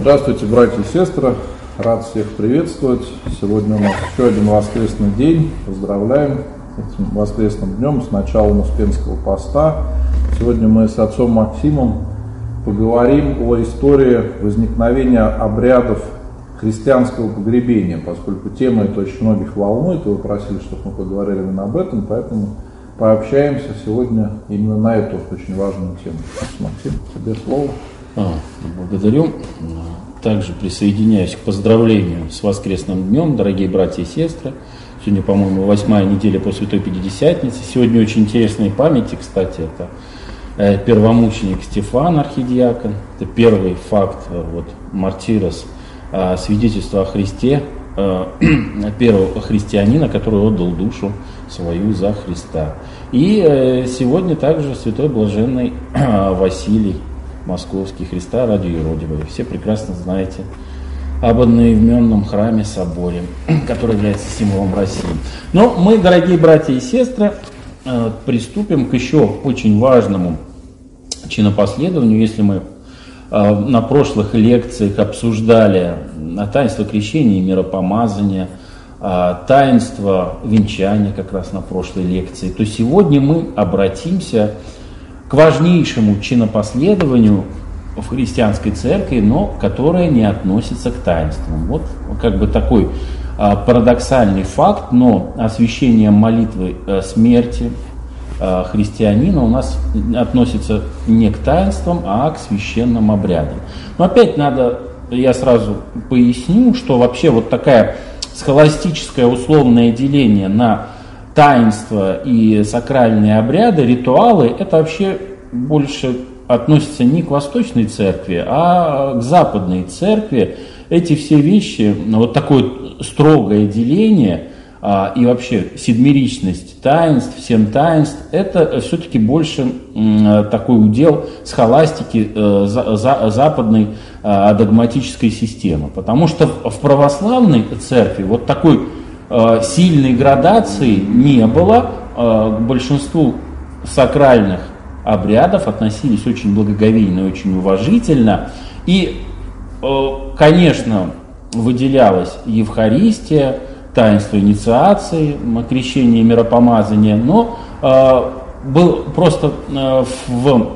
Здравствуйте, братья и сестры. Рад всех приветствовать. Сегодня у нас еще один воскресный день. Поздравляем этим воскресным днем с началом Успенского поста. Сегодня мы с отцом Максимом поговорим о истории возникновения обрядов христианского погребения, поскольку тема это очень многих волнует, и вы просили, чтобы мы поговорили именно об этом, поэтому пообщаемся сегодня именно на эту очень важную тему. Максим, тебе слово. А, благодарю. Также присоединяюсь к поздравлению с воскресным днем, дорогие братья и сестры. Сегодня, по-моему, восьмая неделя после Святой Пятидесятницы. Сегодня очень интересные памяти, кстати, это э, первомученик Стефан, архидиакон. Это первый факт э, вот, мартирос, э, свидетельство о Христе, первого христианина, который отдал душу свою за Христа. И сегодня также святой блаженный Василий, Московский, Христа ради юродивой. Все прекрасно знаете об одноименном храме соборе, который является символом России. Но мы, дорогие братья и сестры, э, приступим к еще очень важному чинопоследованию. Если мы э, на прошлых лекциях обсуждали таинство крещения и миропомазания, э, таинство венчания как раз на прошлой лекции, то сегодня мы обратимся к важнейшему чинопоследованию в христианской церкви, но которое не относится к таинствам. Вот как бы такой а, парадоксальный факт, но освящение молитвы а, смерти а, христианина у нас относится не к таинствам, а к священным обрядам. Но опять надо, я сразу поясню, что вообще вот такая схоластическое условное деление на таинства и сакральные обряды, ритуалы, это вообще больше относится не к восточной церкви, а к западной церкви. Эти все вещи, вот такое строгое деление а, и вообще седмеричность таинств, всем таинств, это все-таки больше такой удел схоластики э, за, за, западной а, догматической системы. Потому что в православной церкви вот такой Э, сильной градации не было. Э, к большинству сакральных обрядов относились очень благоговейно и очень уважительно. И, э, конечно, выделялась Евхаристия, таинство инициации, крещение и миропомазание, но был просто в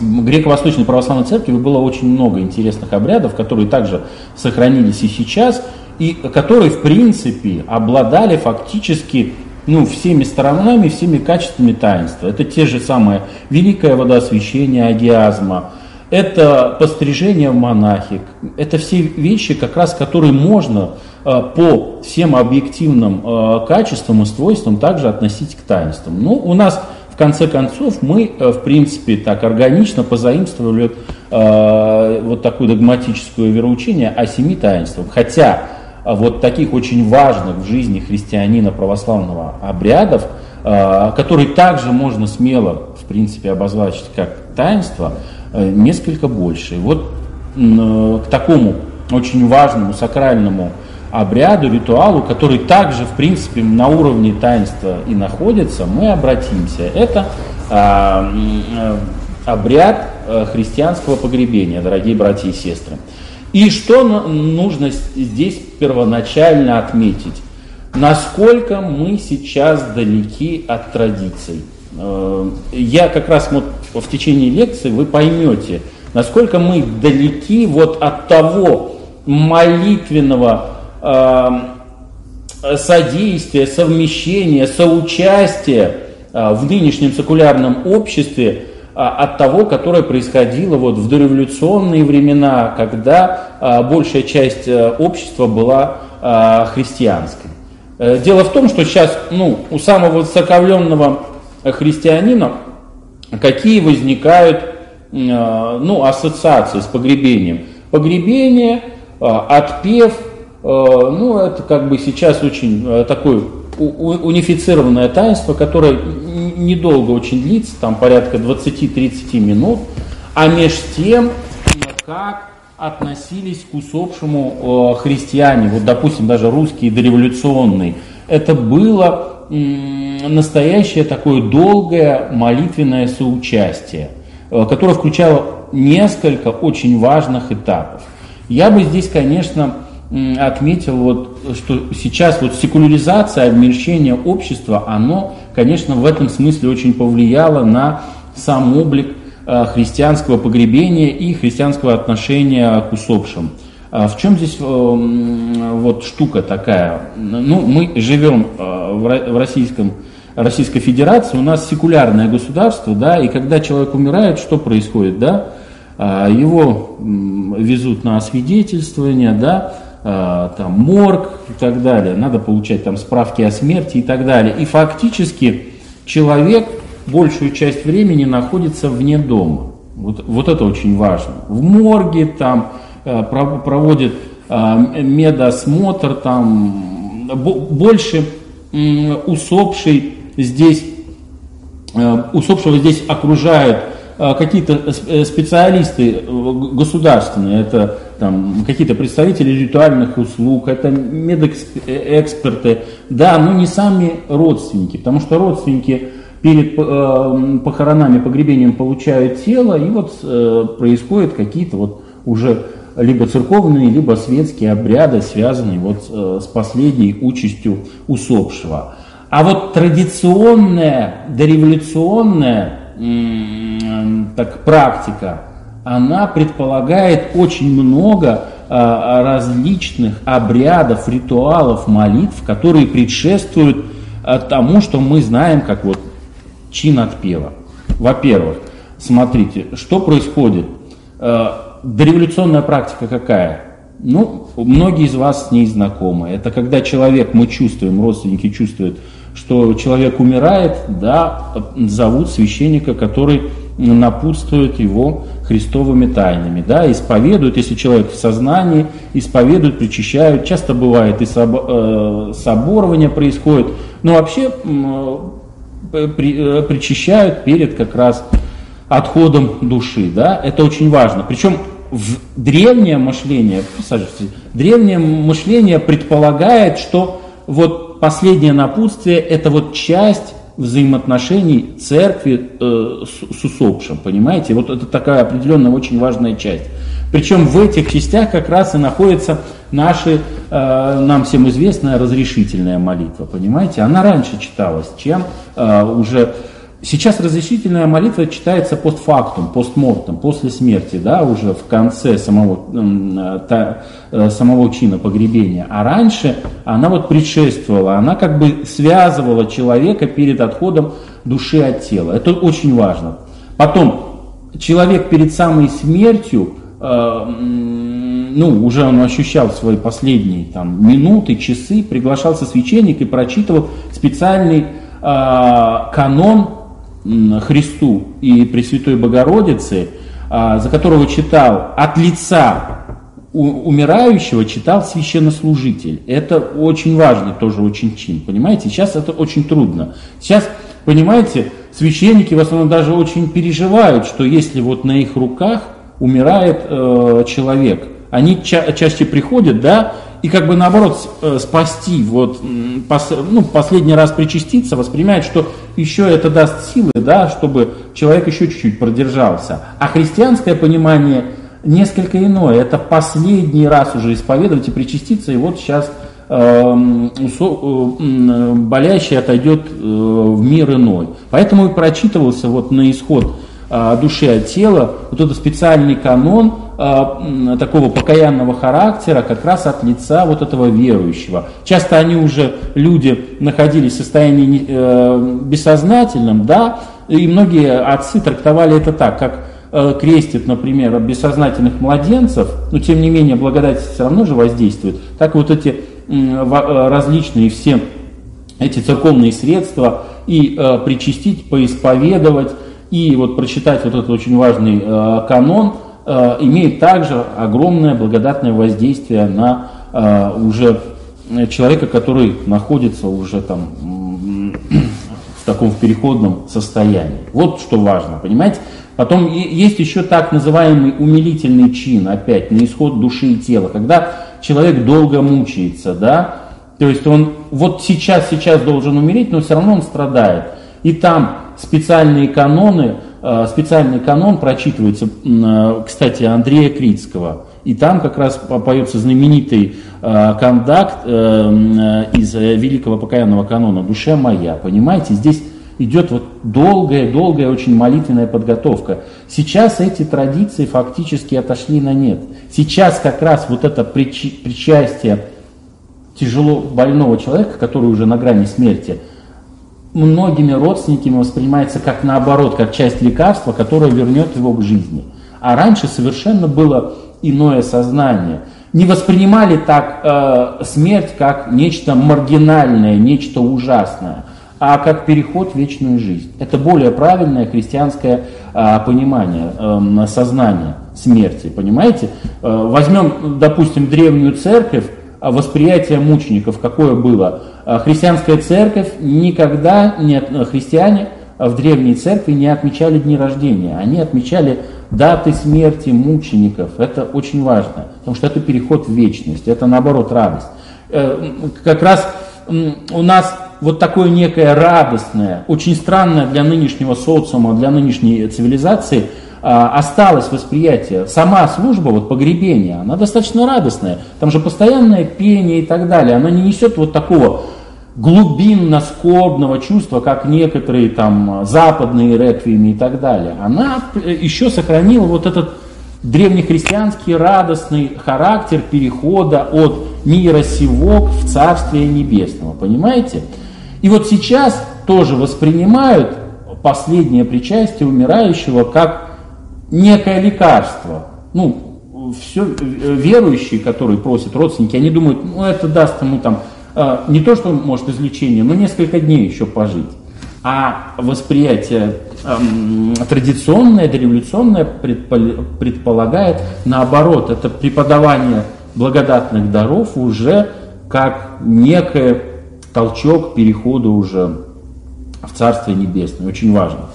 греко-восточной православной церкви было очень много интересных обрядов, которые также сохранились и сейчас – и которые, в принципе, обладали фактически ну, всеми сторонами, всеми качествами таинства. Это те же самые великое водоосвящение агиазма, это пострижение в монахи, это все вещи, как раз которые можно э, по всем объективным э, качествам и свойствам также относить к таинствам. Ну, у нас в конце концов мы, э, в принципе, так органично позаимствовали вот такое догматическое вероучение о семи таинствах. Хотя а вот таких очень важных в жизни христианина православного обрядов, а, которые также можно смело, в принципе, обозначить как таинство, э, несколько больше. Вот к такому очень важному сакральному обряду, ритуалу, который также, в принципе, на уровне таинства и находится, мы обратимся. Это а, э, обряд э, христианского погребения, дорогие братья и сестры. И что нужно здесь первоначально отметить? Насколько мы сейчас далеки от традиций. Э, я как раз вот в течение лекции вы поймете, насколько мы далеки вот от того молитвенного э, содействия, совмещения, соучастия э, в нынешнем секулярном обществе от того, которое происходило вот в дореволюционные времена, когда а, большая часть э, общества была а, христианской. Э, дело в том, что сейчас ну, у самого высоковленного христианина какие возникают ну, ассоциации с погребением. Погребение, отпев, ну, это как бы сейчас очень э, такое унифицированное таинство, которое недолго очень длится, там порядка 20-30 минут, а меж тем, как относились к усопшему э, христиане, вот допустим даже русские дореволюционные, это было настоящее такое долгое молитвенное соучастие, э, которое включало несколько очень важных этапов. Я бы здесь, конечно, отметил, вот, что сейчас вот секуляризация, обмельчение общества, оно, конечно, в этом смысле очень повлияло на сам облик э, христианского погребения и христианского отношения к усопшим. А в чем здесь э, вот штука такая? Ну, мы живем э, в российском Российской Федерации, у нас секулярное государство, да, и когда человек умирает, что происходит, да? А, его везут на освидетельствование, да, там морг и так далее, надо получать там справки о смерти и так далее. И фактически человек большую часть времени находится вне дома. Вот, вот это очень важно. В морге там э, проводит э, медосмотр, там больше усопший здесь, э, усопшего здесь окружают какие-то э, специалисты э, государственные, это там, какие-то представители ритуальных услуг, это медэксперты, да, но не сами родственники, потому что родственники перед э, похоронами, погребением получают тело, и вот э, происходят какие-то вот уже либо церковные, либо светские обряды, связанные вот э, с последней участью усопшего. А вот традиционная, дореволюционная так, практика, она предполагает очень много а, различных обрядов, ритуалов, молитв, которые предшествуют а, тому, что мы знаем как вот чин отпева. Во-первых, смотрите, что происходит. А, дореволюционная практика какая? Ну, многие из вас с ней знакомы. Это когда человек, мы чувствуем, родственники чувствуют, что человек умирает, да, зовут священника, который напутствует его христовыми тайнами, да, исповедуют, если человек в сознании, исповедуют, причащают, часто бывает и э, соборование происходит, но вообще э, причащают перед как раз отходом души, да, это очень важно. Причем в древнее мышление, древнее мышление предполагает, что вот последнее напутствие – это вот часть взаимоотношений церкви э, с, с усопшим, понимаете? Вот это такая определенная очень важная часть. Причем в этих частях как раз и находится наша, э, нам всем известная разрешительная молитва, понимаете? Она раньше читалась, чем э, уже Сейчас разрешительная молитва читается постфактум, постмортом, после смерти, да, уже в конце самого, та, э, самого чина погребения. А раньше она вот предшествовала, она как бы связывала человека перед отходом души от тела. Это очень важно. Потом, человек перед самой смертью, э, ну, уже он ощущал свои последние там, минуты, часы, приглашался священник и прочитывал специальный э, канон Христу и Пресвятой Богородице, а, за которого читал от лица умирающего, читал священнослужитель. Это очень важный тоже очень чин, понимаете? Сейчас это очень трудно. Сейчас, понимаете, священники в основном даже очень переживают, что если вот на их руках умирает э, человек, они ча- чаще приходят, да, и как бы наоборот э, спасти, вот, пос, ну, последний раз причаститься, воспринимает, что еще это даст силы, да, чтобы человек еще чуть-чуть продержался. А христианское понимание несколько иное. Это последний раз уже исповедовать и причаститься, и вот сейчас эм, э, болящий отойдет э, в мир иной. Поэтому и прочитывался вот на исход э, души от тела вот этот специальный канон, Э, такого покаянного характера как раз от лица вот этого верующего. Часто они уже, люди, находились в состоянии э, бессознательном, да, и многие отцы трактовали это так, как э, крестит, например, бессознательных младенцев, но тем не менее благодать все равно же воздействует, так вот эти различные все эти церковные средства и э, причастить, поисповедовать, и вот прочитать вот этот очень важный э, канон – Э, имеет также огромное благодатное воздействие на э, уже человека, который находится уже там в таком переходном состоянии. Вот что важно, понимаете? Потом есть еще так называемый умилительный чин, опять, на исход души и тела, когда человек долго мучается, да, то есть он вот сейчас, сейчас должен умереть, но все равно он страдает. И там специальные каноны, Э, специальный канон прочитывается, э, кстати, Андрея Критского. и там как раз поется знаменитый э, кондакт э, э, из великого покаянного канона «Душа моя». Понимаете, здесь идет вот долгая-долгая очень молитвенная подготовка. Сейчас эти традиции фактически отошли на нет. Сейчас как раз вот это причастие тяжело больного человека, который уже на грани смерти, многими родственниками воспринимается как наоборот, как часть лекарства, которое вернет его к жизни. А раньше совершенно было иное сознание. Не воспринимали так э, смерть как нечто маргинальное, нечто ужасное, а как переход в вечную жизнь. Это более правильное христианское э, понимание э, сознания смерти, понимаете? Э, возьмем, допустим, древнюю церковь, а восприятие мучеников, какое было. А христианская церковь никогда не, христиане в древней церкви не отмечали дни рождения. Они отмечали даты смерти мучеников. Это очень важно, потому что это переход в вечность, это наоборот радость. Э, как раз у нас вот такое некое радостное, очень странное для нынешнего социума, для нынешней цивилизации – а, осталось восприятие. Сама служба, вот погребения, она достаточно радостная. Там же постоянное пение и так далее. Она не несет вот такого глубинно-скорбного чувства, как некоторые там западные реквиемы и так далее. Она еще сохранила вот этот древнехристианский радостный характер перехода от мира сего в Царствие Небесного. Понимаете? И вот сейчас тоже воспринимают последнее причастие умирающего как некое лекарство. Ну, все верующие, которые просят родственники, они думают, ну это даст ему там а, не то, что может излечение, но несколько дней еще пожить. А восприятие эм, традиционное, дореволюционное предполагает наоборот, это преподавание благодатных даров уже как некий толчок перехода уже в Царствие Небесное. Очень важно.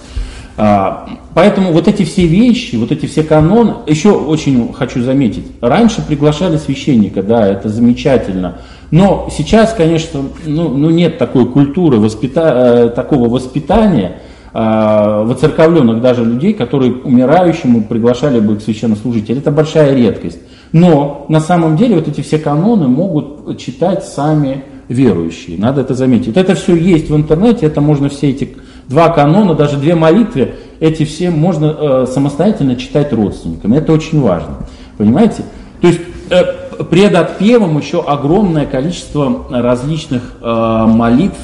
А, поэтому вот эти все вещи, вот эти все каноны, еще очень хочу заметить, раньше приглашали священника, да, это замечательно, но сейчас, конечно, ну, ну нет такой культуры, воспита... Э, такого воспитания, э, воцерковленных даже людей, которые умирающему приглашали бы к священнослужителю. Это большая редкость. Но на самом деле вот эти все каноны могут читать сами верующие. Надо это заметить. Вот это все есть в интернете, это можно все эти два канона, даже две молитвы, эти все можно э, самостоятельно читать родственникам. Это очень важно. Понимаете? То есть э, пред отпевом еще огромное количество различных э, молитв,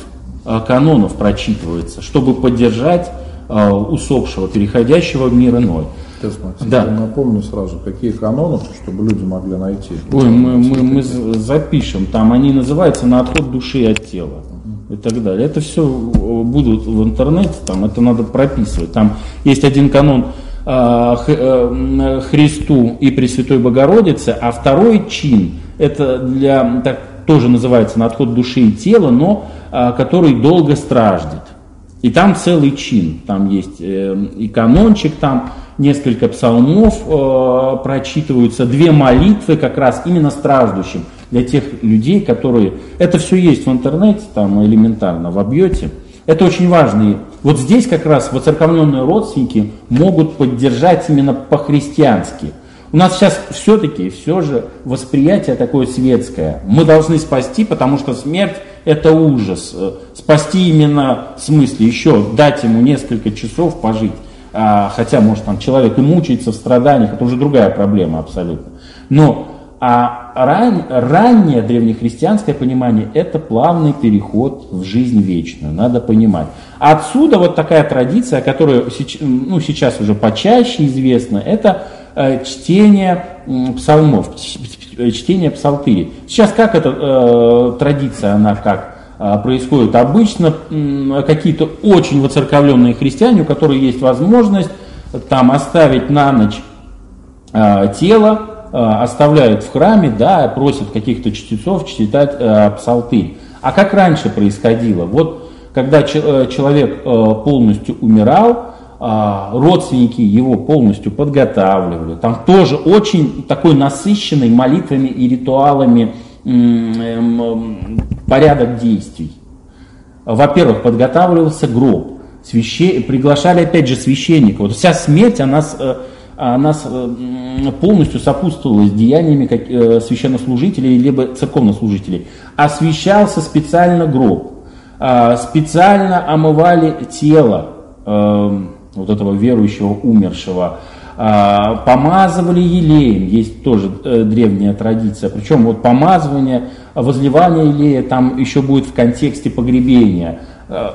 э, канонов прочитывается, чтобы поддержать э, усопшего, переходящего в мир иной. Да. Напомню сразу, какие каноны, чтобы люди могли найти. Ой, мы, мы, мы запишем, там они называются «На отход души от тела» и так далее. Это все будут в интернете, там это надо прописывать. Там есть один канон Христу и Пресвятой Богородице, а второй чин, это для, так, тоже называется на отход души и тела, но а, который долго страждет. И там целый чин, там есть э, и канончик, там несколько псалмов э, прочитываются, две молитвы как раз именно страждущим для тех людей, которые... Это все есть в интернете, там элементарно вобьете. Это очень важно. И вот здесь как раз воцерковленные родственники могут поддержать именно по-христиански. У нас сейчас все-таки все же восприятие такое светское. Мы должны спасти, потому что смерть это ужас. Спасти именно в смысле еще дать ему несколько часов пожить. А, хотя, может, там человек и мучается в страданиях, это уже другая проблема абсолютно. Но а ран, раннее древнехристианское понимание – это плавный переход в жизнь вечную, надо понимать. Отсюда вот такая традиция, которая ну, сейчас уже почаще известна, это э, чтение псалмов, чтение псалтыри. Сейчас как эта э, традиция, она как э, происходит? Обычно э, какие-то очень воцерковленные христиане, у которых есть возможность там оставить на ночь э, тело, Э, оставляют в храме, да, просят каких-то чтецов читать э, псалтырь. А как раньше происходило? Вот когда э, человек полностью умирал, родственники его полностью подготавливали. Там тоже очень такой насыщенный молитвами и ритуалами эм, порядок действий. Во-первых, подготавливался гроб, свяще... приглашали опять же священника. Вот вся смерть, она нас полностью сопутствовала деяниями священнослужителей либо церковнослужителей. Освещался специально гроб, специально омывали тело вот этого верующего умершего, помазывали елеем, есть тоже э, древняя традиция, причем вот помазывание, возливание елея там еще будет в контексте погребения, э,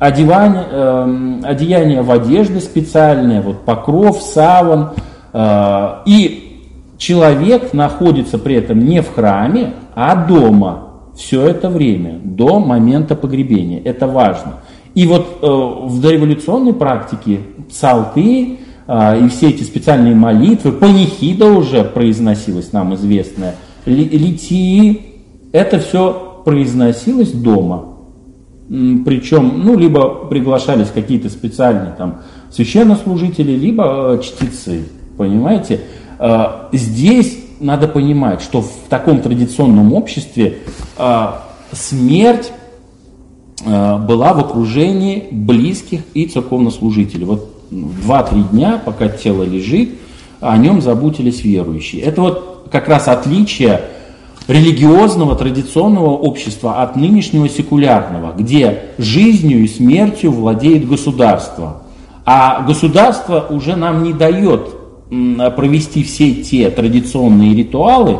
одевание, э, одеяние в одежды специальные, вот покров, саван, и человек находится при этом не в храме, а дома все это время, до момента погребения, это важно. И вот в дореволюционной практике псалты, а, и все эти специальные молитвы, панихида уже произносилась, нам известная, литии, это все произносилось дома. Причем, ну, либо приглашались какие-то специальные там священнослужители, либо э, чтецы, понимаете? А, здесь надо понимать, что в таком традиционном обществе а, смерть была в окружении близких и церковнослужителей. Вот 2-3 дня, пока тело лежит, о нем заботились верующие. Это вот как раз отличие религиозного традиционного общества от нынешнего секулярного, где жизнью и смертью владеет государство. А государство уже нам не дает провести все те традиционные ритуалы,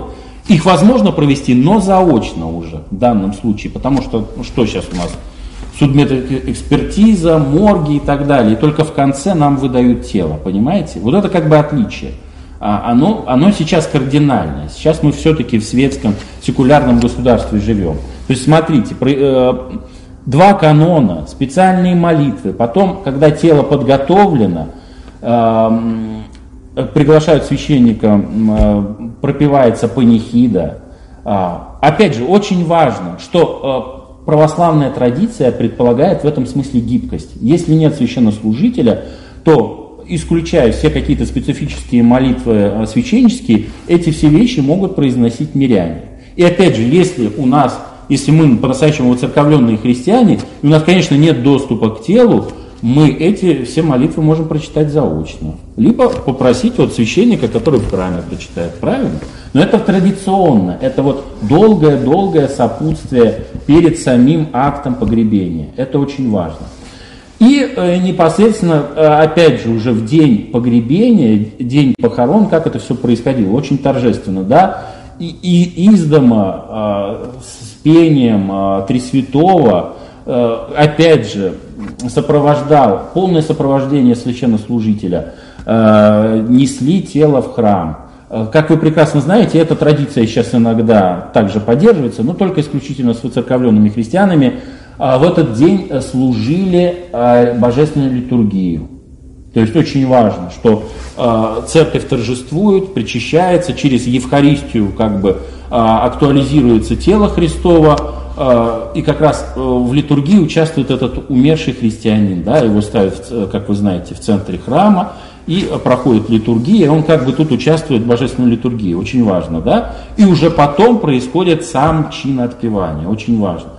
их возможно провести, но заочно уже в данном случае, потому что ну, что сейчас у нас судмедэкспертиза, морги и так далее. И только в конце нам выдают тело, понимаете? Вот это как бы отличие. А оно, оно сейчас кардинальное. Сейчас мы все-таки в светском, секулярном государстве живем. То есть смотрите, э, два канона, специальные молитвы, потом, когда тело подготовлено, эм, приглашают священника, э, пропивается панихида. А, опять же, очень важно, что э, православная традиция предполагает в этом смысле гибкость. Если нет священнослужителя, то исключая все какие-то специфические молитвы священнические, эти все вещи могут произносить миряне. И опять же, если у нас, если мы по-настоящему воцерковленные христиане, и у нас, конечно, нет доступа к телу, мы эти все молитвы можем прочитать заочно. Либо попросить от священника, который храме прочитает, правильно? Но это традиционно, это вот долгое-долгое сопутствие перед самим актом погребения. Это очень важно. И э, непосредственно, э, опять же, уже в день погребения, день похорон, как это все происходило, очень торжественно, да, и, и из дома э, с пением э, Тресвятого, э, опять же, сопровождал, полное сопровождение священнослужителя, э, несли тело в храм. Э, как вы прекрасно знаете, эта традиция сейчас иногда также поддерживается, но только исключительно с выцерковленными христианами. А в этот день э, служили э, божественную литургию. То есть очень важно, что церковь торжествует, причащается, через Евхаристию как бы актуализируется тело Христова, и как раз в литургии участвует этот умерший христианин, да, его ставят, как вы знаете, в центре храма, и проходит литургия, он как бы тут участвует в божественной литургии, очень важно, да? И уже потом происходит сам чин отпевания, очень важно.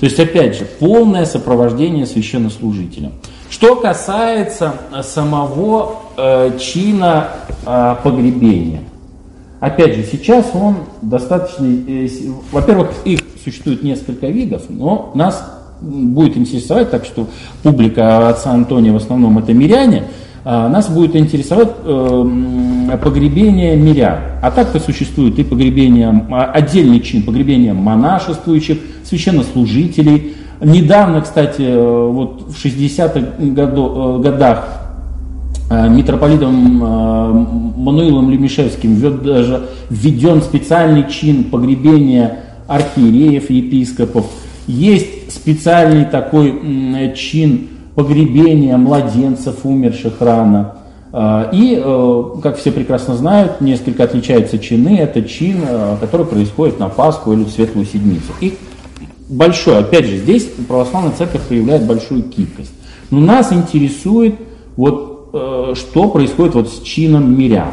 То есть, опять же, полное сопровождение священнослужителя. Что касается э, самого э, чина э, погребения, опять же, сейчас он достаточно, э, во-первых, их существует несколько видов, но нас будет интересовать, так что публика отца Антония в основном это миряне, нас будет интересовать э, погребение мирян. А так-то существует и погребение, а, отдельный чин погребения монашествующих, священнослужителей. Недавно, кстати, э, вот в 60-х э, годах митрополитом Мануилом Лемешевским введен специальный чин погребения архиереев, епископов. Есть специальный такой чин погребения младенцев, умерших рано. А, и, э, как все прекрасно знают, несколько отличаются чины. Это чин, э, который происходит на Пасху или в Светлую Седмицу. Их большой, опять же, здесь православная церковь проявляет большую гибкость. Но нас интересует, вот, э, что происходит вот с чином мирян.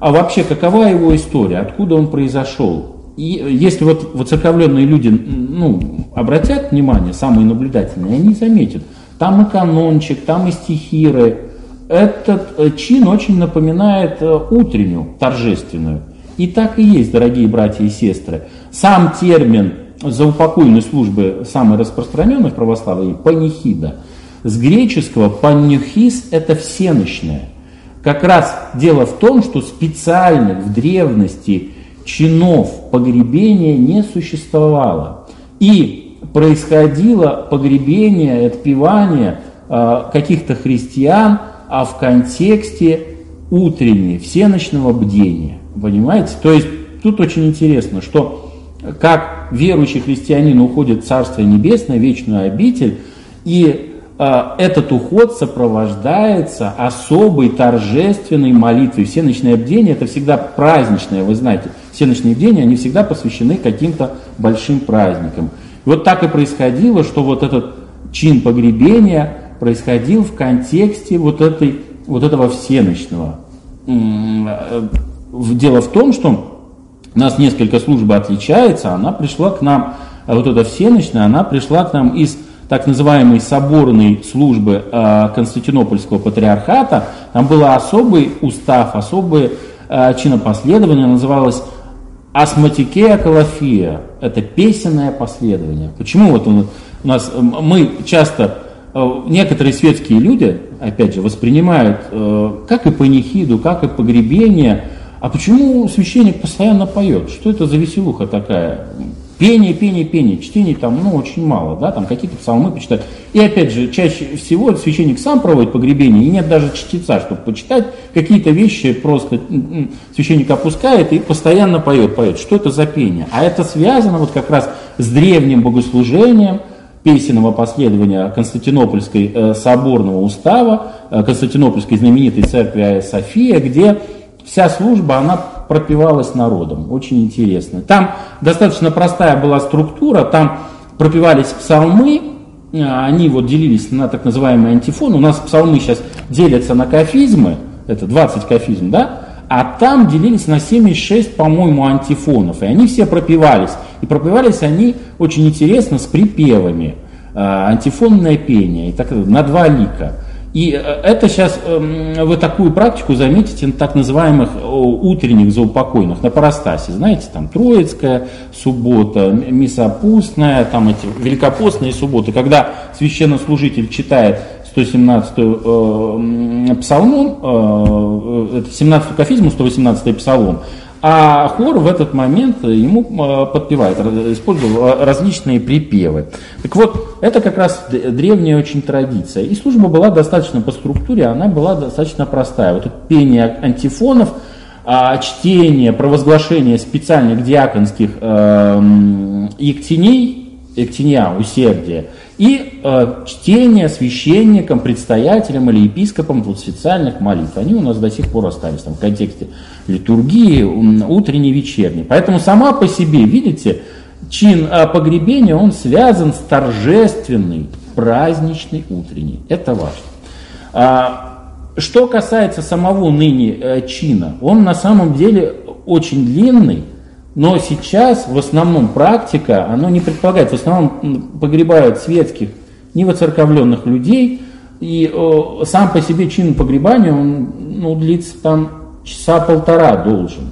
А вообще, какова его история, откуда он произошел? И если вот воцерковленные люди ну, обратят внимание, самые наблюдательные, они заметят, там и канончик, там и стихиры. этот э, чин очень напоминает э, утреннюю, торжественную. И так и есть, дорогие братья и сестры. Сам термин заупокойной службы, самый распространенный в православии, панихида. С греческого панюхис – это всеночное. Как раз дело в том, что специальных в древности чинов погребения не существовало. И происходило погребение, отпевание э, каких-то христиан – а в контексте утреннего, всеночного бдения. Понимаете? То есть тут очень интересно, что как верующий христианин уходит в Царство Небесное, вечную обитель, и э, этот уход сопровождается особой торжественной молитвой. Все ночные это всегда праздничное, вы знаете. Все ночные бдения, они всегда посвящены каким-то большим праздникам. Вот так и происходило, что вот этот чин погребения – происходил в контексте вот, этой, вот этого всеночного. Э, дело в том, что у нас несколько служба отличается, она пришла к нам, а вот эта всеночная, она пришла к нам из так называемой соборной службы э, Константинопольского патриархата. Там был особый устав, особое э, чинопоследование, называлось Асматикея Калафия. Это песенное последование. Почему вот у нас, мы часто Э, некоторые светские люди, опять же, воспринимают э, как и панихиду, как и погребение. А почему священник постоянно поет? Что это за веселуха такая? Пение, пение, пение, чтений там, ну, очень мало, да, там какие-то псалмы почитать. И опять же, чаще всего священник сам проводит погребение, и нет даже чтеца, чтобы почитать какие-то вещи, просто священник опускает и постоянно поет, поет. Что это за пение? А это связано вот как раз с древним богослужением, песенного последования Константинопольской э, соборного устава, э, Константинопольской знаменитой церкви София, где вся служба, она пропевалась народом. Очень интересно. Там достаточно простая была структура, там пропевались псалмы, э, они вот делились на так называемые антифоны. У нас псалмы сейчас делятся на кафизмы, это 20 кафизм, да? А там делились на 76, по-моему, антифонов. И они все пропивались. И пропивались они очень интересно с припевами. Э, антифонное пение и так на два лика. И э, это сейчас эм, вы такую практику заметите на так называемых утренних заупокойных, на парастасе. Знаете, там Троицкая суббота, Мисопустная, там эти великопостные субботы, когда священнослужитель читает 117-ю э, псалмом, э, 17-ю кафизму, 118-й псалом, а хор в этот момент ему э, подпевает, использовал э, различные припевы. Так вот, это как раз древняя очень традиция. И служба была достаточно по структуре, она была достаточно простая. Вот это пение антифонов, а, чтение, провозглашение специальных диаконских э, ектеней, ектения, усердия – и э, чтение священникам, предстоятелям или епископам вот, специальных молитв. Они у нас до сих пор остались там, в контексте литургии, утренней, вечерней. Поэтому сама по себе, видите, чин э, погребения, он связан с торжественной, праздничной утренней. Это важно. А, что касается самого ныне э, чина, он на самом деле очень длинный, но сейчас в основном практика, оно не предполагает, в основном погребают светских, невоцерковленных людей, и о, сам по себе чин погребания, он ну, длится там часа полтора должен.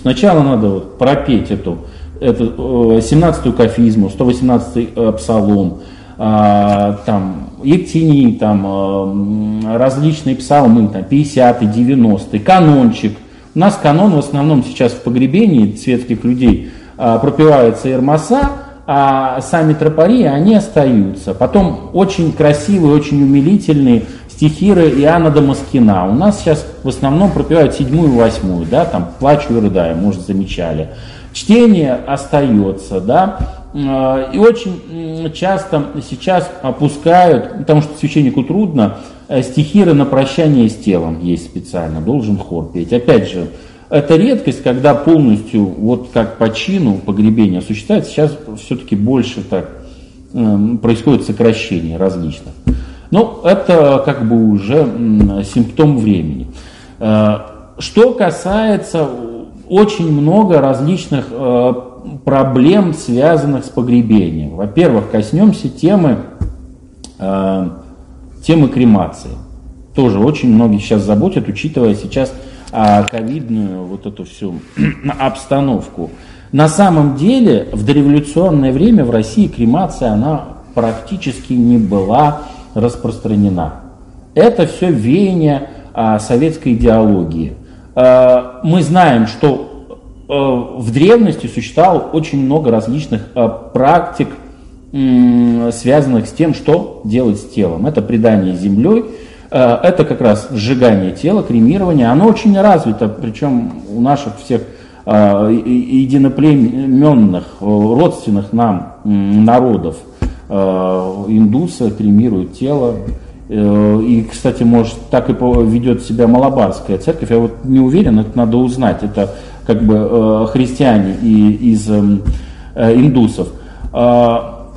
Сначала надо вот пропеть эту, эту 17-ю кафизму, 118-й э, псалом, а, там, Ектини, там, э, различные псалмы, там, 50-й, 90-й, канончик – у нас канон в основном сейчас в погребении светских людей а, пропивается Эрмаса, а сами тропари, они остаются. Потом очень красивые, очень умилительные стихиры Иоанна Дамаскина. У нас сейчас в основном пропивают седьмую и восьмую, да, там «Плачу и рыдаю», может, замечали. Чтение остается, да, и очень часто сейчас опускают, потому что священнику трудно, Э, стихиры на прощание с телом есть специально, должен хор петь. Опять же, это редкость, когда полностью, вот как по чину погребения осуществляется, сейчас все-таки больше так э, происходит сокращение различных. Но это как бы уже симптом времени. Э, что касается очень много различных э, проблем, связанных с погребением. Во-первых, коснемся темы э, темы кремации. тоже очень многие сейчас заботят, учитывая сейчас а, ковидную вот эту всю обстановку. На самом деле в дореволюционное время в России кремация, она практически не была распространена. Это все веяние а, советской идеологии. А, мы знаем, что в древности существовало очень много различных а, практик, связанных с тем, что делать с телом. Это предание землей, а, это как раз сжигание тела, кремирование. Оно очень развито, причем у наших всех единоплеменных, родственных нам народов. Индусы кремируют тело. Э, и, кстати, может, так и ведет себя Малабарская церковь. Я вот не уверен, это надо узнать. Это как бы э, христиане и из эм, э, индусов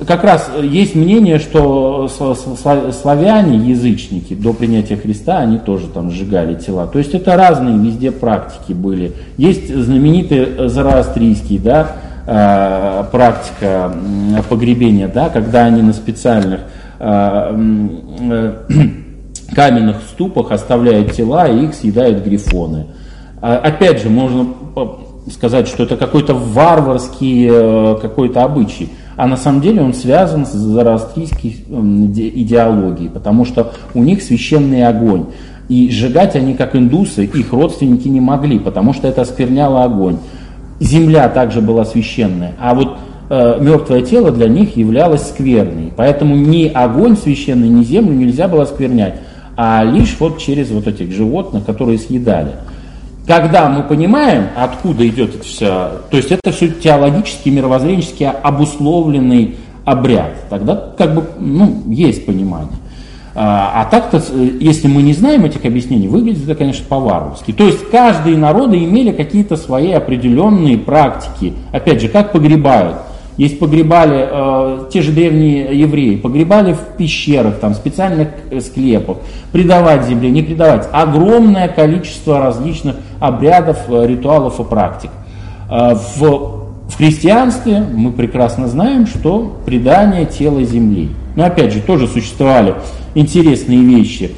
как раз есть мнение, что славяне, язычники, до принятия Христа, они тоже там сжигали тела. То есть это разные везде практики были. Есть знаменитый зороастрийский, да, а, практика погребения, да, когда они на специальных а, э, каменных ступах оставляют тела и их съедают грифоны. А, опять же, можно сказать, что это какой-то варварский э, какой-то обычай а на самом деле он связан с зороастрийской идеологией, потому что у них священный огонь. И сжигать они, как индусы, их родственники не могли, потому что это оскверняло огонь. Земля также была священная, а вот э, мертвое тело для них являлось скверной. Поэтому ни огонь священный, ни землю нельзя было осквернять, а лишь вот через вот этих животных, которые съедали. Когда мы понимаем, откуда идет это все, то есть это все теологически, мировоззренчески обусловленный обряд, тогда как бы ну, есть понимание. А, а так-то, если мы не знаем этих объяснений, выглядит это, конечно, по-варварски. То есть каждые народы имели какие-то свои определенные практики. Опять же, как погребают – есть погребали, э, те же древние евреи, погребали в пещерах, там, специальных склепах, предавать земле, не предавать. Огромное количество различных обрядов, э, ритуалов и практик. Э, в, в христианстве мы прекрасно знаем, что предание тела земли. Но опять же, тоже существовали интересные вещи.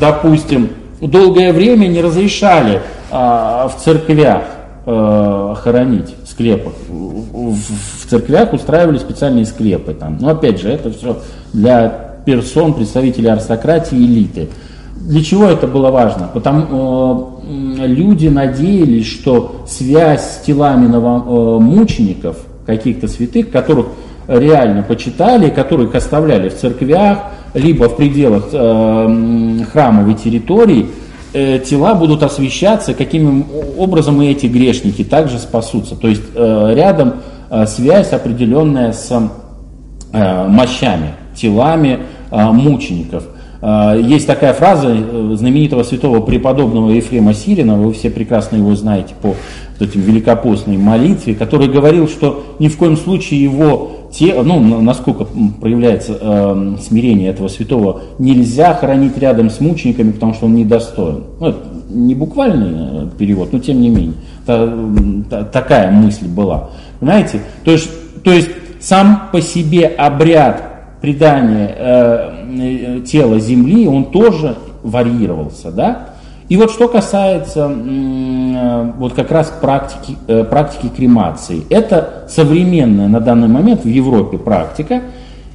Допустим, долгое время не разрешали э, в церквях э, хоронить склепах. В, в церквях устраивали специальные склепы там. Но опять же, это все для персон, представителей аристократии, элиты. Для чего это было важно? Потому э, люди надеялись, что связь с телами новомучеников, э, каких-то святых, которых реально почитали, которых оставляли в церквях, либо в пределах э, храмовой территории, э, тела будут освещаться, каким образом и эти грешники также спасутся. То есть э, рядом э, связь определенная с э, мощами, телами э, мучеников. Э, есть такая фраза э, знаменитого святого преподобного Ефрема Сирина, вы все прекрасно его знаете по вот этим великопостной молитве, который говорил, что ни в коем случае его те, ну, насколько проявляется э, смирение этого святого, нельзя хоронить рядом с мучениками, потому что он недостоин. Ну, это не буквальный э, перевод, но тем не менее. та, та, такая мысль была. Понимаете? То есть, то есть сам по себе обряд предания э, э тела земли, он тоже варьировался, да? И вот что касается э, вот как раз практики, э, практики кремации. Это современная на данный момент в Европе практика.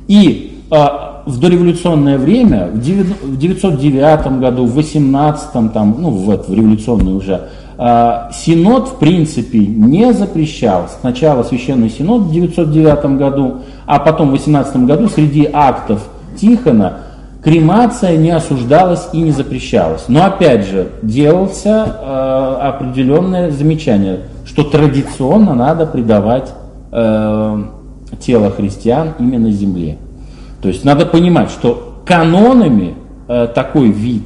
И а, в дореволюционное время, в 909 году, в 18 там, ну, в, в революционный уже, а, Синод, в принципе, не запрещал. Сначала Священный Синод в 909 году, а потом в 18 году среди актов Тихона кремация не осуждалась и не запрещалась. Но опять же, делался э, определенное замечание, что традиционно надо предавать э, тело христиан именно земле. То есть надо понимать, что канонами э, такой вид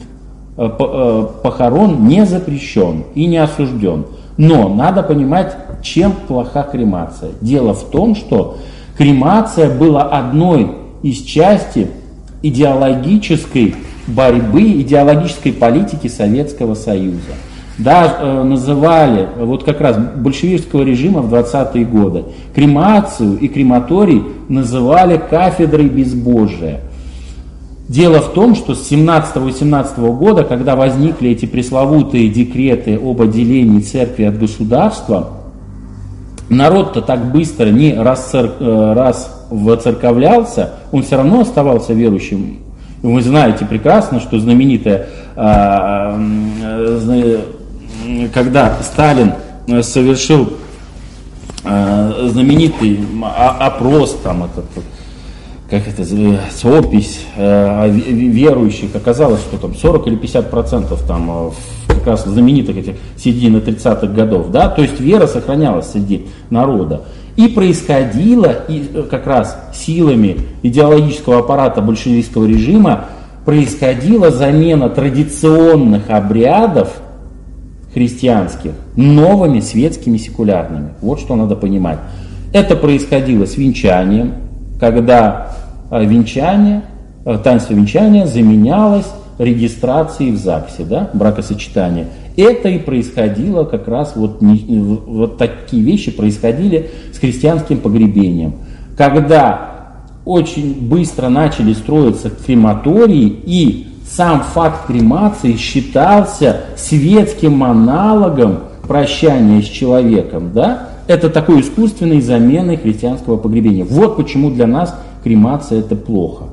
э, э, похорон не запрещен и не осужден. Но надо понимать, чем плоха кремация. Дело в том, что кремация была одной из частей идеологической борьбы, идеологической политики Советского Союза. Да, э, называли вот как раз большевистского режима в 20-е годы кремацию и крематорий называли кафедрой безбожия. Дело в том, что с 17-18 года, когда возникли эти пресловутые декреты об отделении церкви от государства, народ-то так быстро не расцер... Э, раз воцерковлялся, он все равно оставался верующим. Вы знаете прекрасно, что знаменитая, а, когда Сталин совершил а, знаменитый опрос, там этот как это, опись э, верующих, оказалось, что там 40 или 50 процентов там э, как раз знаменитых этих середины 30-х годов, да, то есть вера сохранялась среди народа. И происходило и э, как раз силами идеологического аппарата большевистского режима происходила замена традиционных обрядов христианских новыми светскими секулярными. Вот что надо понимать. Это происходило с венчанием, когда Э, венчание, э, таинство венчания заменялось регистрацией в ЗАГСе, да, бракосочетание. Это и происходило как раз, вот, вот такие вещи происходили с христианским погребением. Когда очень быстро начали строиться крематории, и сам факт кремации считался светским аналогом прощания с человеком, да, это такой искусственной заменой христианского погребения. Вот почему для нас кремация это плохо.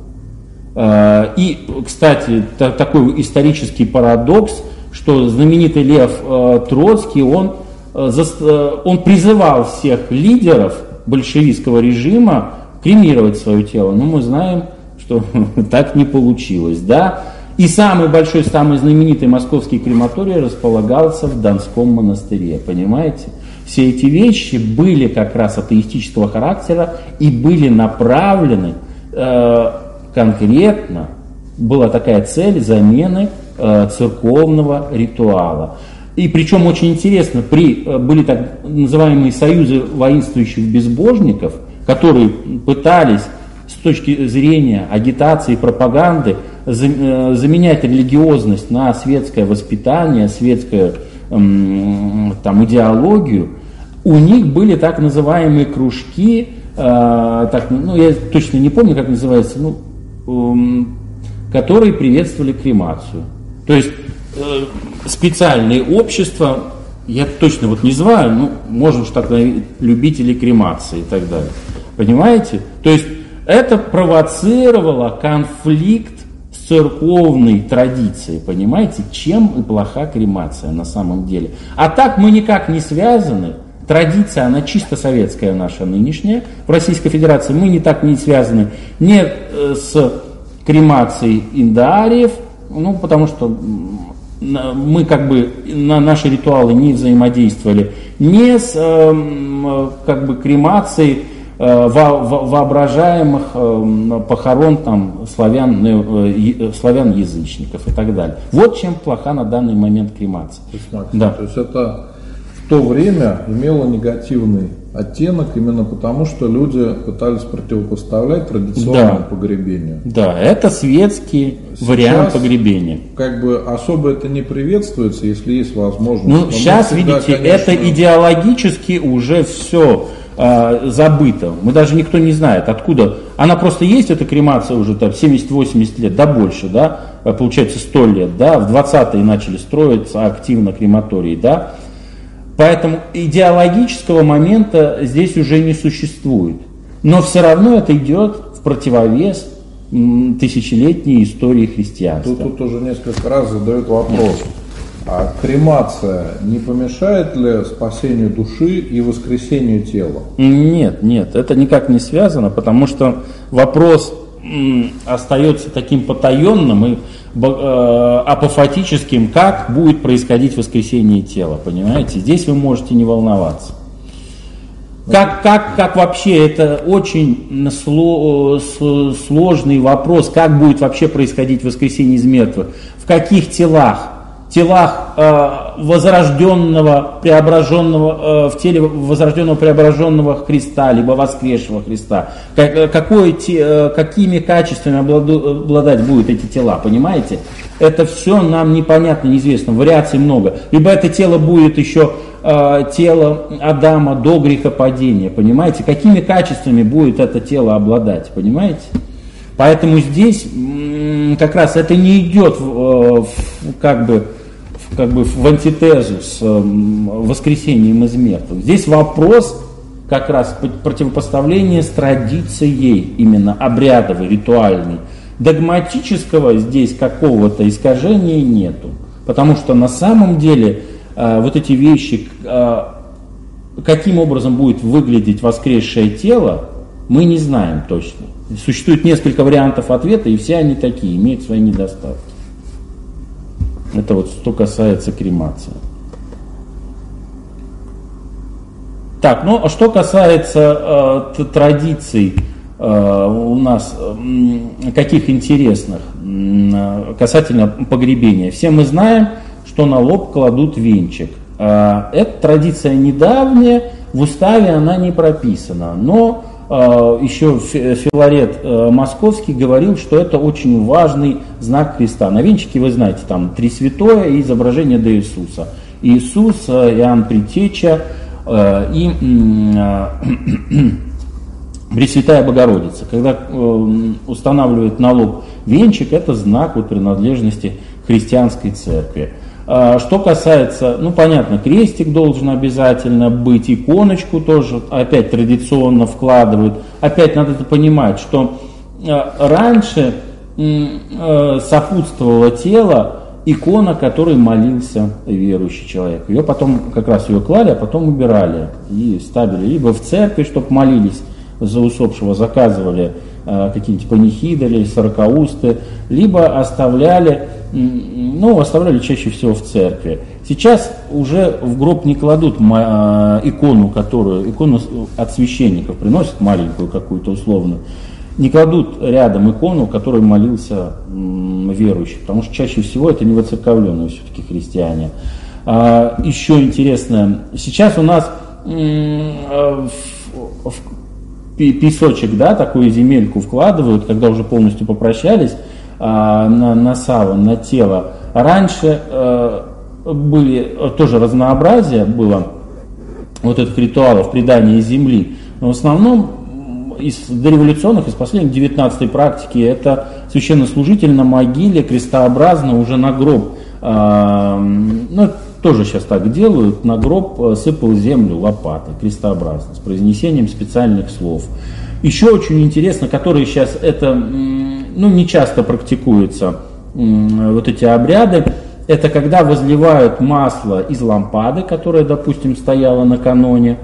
Э, и, кстати, такой исторический парадокс, что знаменитый Лев э, Троцкий, он, э, он призывал всех лидеров большевистского режима кремировать свое тело. Но мы знаем, что так не получилось. Да? И самый большой, самый знаменитый московский крематорий располагался в Донском монастыре, понимаете? Все эти вещи были как раз атеистического характера и были направлены конкретно, была такая цель замены э, церковного ритуала. И причем очень интересно, при, э, были так называемые союзы воинствующих безбожников, которые пытались с точки зрения агитации и пропаганды э, заменять религиозность на светское воспитание, светскую там, идеологию, у них были так называемые кружки, так, ну, я точно не помню, как называется, ну, которые приветствовали кремацию. То есть э, специальные общества, я точно вот не знаю, ну, можно уж так любители кремации и так далее. Понимаете? То есть это провоцировало конфликт с церковной традицией, понимаете, чем и плоха кремация на самом деле. А так мы никак не связаны Традиция, она чисто советская наша нынешняя. В Российской Федерации мы не так не связаны не э, с кремацией индаариев, ну, потому что мы как бы на наши ритуалы не взаимодействовали, не с э, как бы кремацией э, воображаемых похорон там славян, славян язычников и так далее. Вот чем плоха на данный момент кремация. То есть, Макс, да. то есть это то время имело негативный оттенок именно потому, что люди пытались противопоставлять традиционному да. погребению. Да, это светский сейчас, вариант погребения. Как бы особо это не приветствуется, если есть возможность. Ну, Но сейчас, всегда, видите, конечно... это идеологически уже все э, забыто. Мы даже никто не знает, откуда. Она просто есть, эта кремация уже там 70-80 лет, да больше, да, получается 100 лет, да, в 20-е начали строиться активно крематории, да, Поэтому идеологического момента здесь уже не существует. Но все равно это идет в противовес тысячелетней истории христианства. Тут, тут уже несколько раз задают вопрос. А кремация не помешает ли спасению души и воскресению тела? Нет, нет, это никак не связано, потому что вопрос остается таким потаенным и э, апофатическим, как будет происходить воскресение тела, понимаете? Здесь вы можете не волноваться. Как, как, как вообще, это очень сложный вопрос, как будет вообще происходить воскресение из мертвых, в каких телах, телах э, возрожденного, преображенного, э, в теле возрожденного, преображенного Христа, либо воскресшего Христа. Э, какое, какими качествами обладать будут эти тела, понимаете? Это все нам непонятно, неизвестно, вариаций много. Либо это тело будет еще тело Адама до грехопадения, понимаете? Какими качествами будет это тело обладать, понимаете? Поэтому здесь как раз это не идет как бы как бы в антитезу с воскресением из мертвых. Здесь вопрос как раз противопоставления с традицией именно обрядовой, ритуальной. Догматического здесь какого-то искажения нету. Потому что на самом деле э, вот эти вещи, э, каким образом будет выглядеть воскресшее тело, мы не знаем точно. Существует несколько вариантов ответа, и все они такие, имеют свои недостатки. Это вот что касается кремации. Так, ну а что касается э, традиций э, у нас, э, каких интересных э, касательно погребения. Все мы знаем, что на лоб кладут венчик. Э, эта традиция недавняя, в уставе она не прописана, но еще Филарет э, Московский говорил, что это очень важный знак креста. На венчике, вы знаете, там три святое и изображение до Иисуса. Иисус, э, Иоанн Притеча, Э, и э, Пресвятая Богородица. Когда э, устанавливают на лоб венчик, это знак вот принадлежности христианской церкви. А что касается, ну понятно, крестик должен обязательно быть, иконочку тоже опять традиционно вкладывают. Опять надо это понимать, что раньше сопутствовало тело икона, которой молился верующий человек. Ее потом, как раз ее клали, а потом убирали и ставили либо в церковь, чтобы молились за усопшего, заказывали э, какие-нибудь панихиды или сорокаусты, либо оставляли, ну, оставляли чаще всего в церкви. Сейчас уже в гроб не кладут э, икону, которую, икону от священников приносят маленькую какую-то условную, не кладут рядом икону, которой молился верующий, потому что чаще всего это не воцерковленные все-таки христиане. А, еще интересно, сейчас у нас в песочек, да, такую земельку вкладывают, когда уже полностью попрощались на, на саван, на тело. Раньше а, были тоже разнообразие было вот этих ритуалов предания земли, но в основном из дореволюционных, из последних 19 практики, это священнослужитель на могиле крестообразно уже на гроб, э, ну, тоже сейчас так делают, на гроб э, сыпал землю лопатой, крестообразно, с произнесением специальных слов. Еще очень интересно, которые сейчас это, ну, не часто практикуются, вот эти обряды, это когда возливают масло из лампады, которая, допустим, стояла накануне,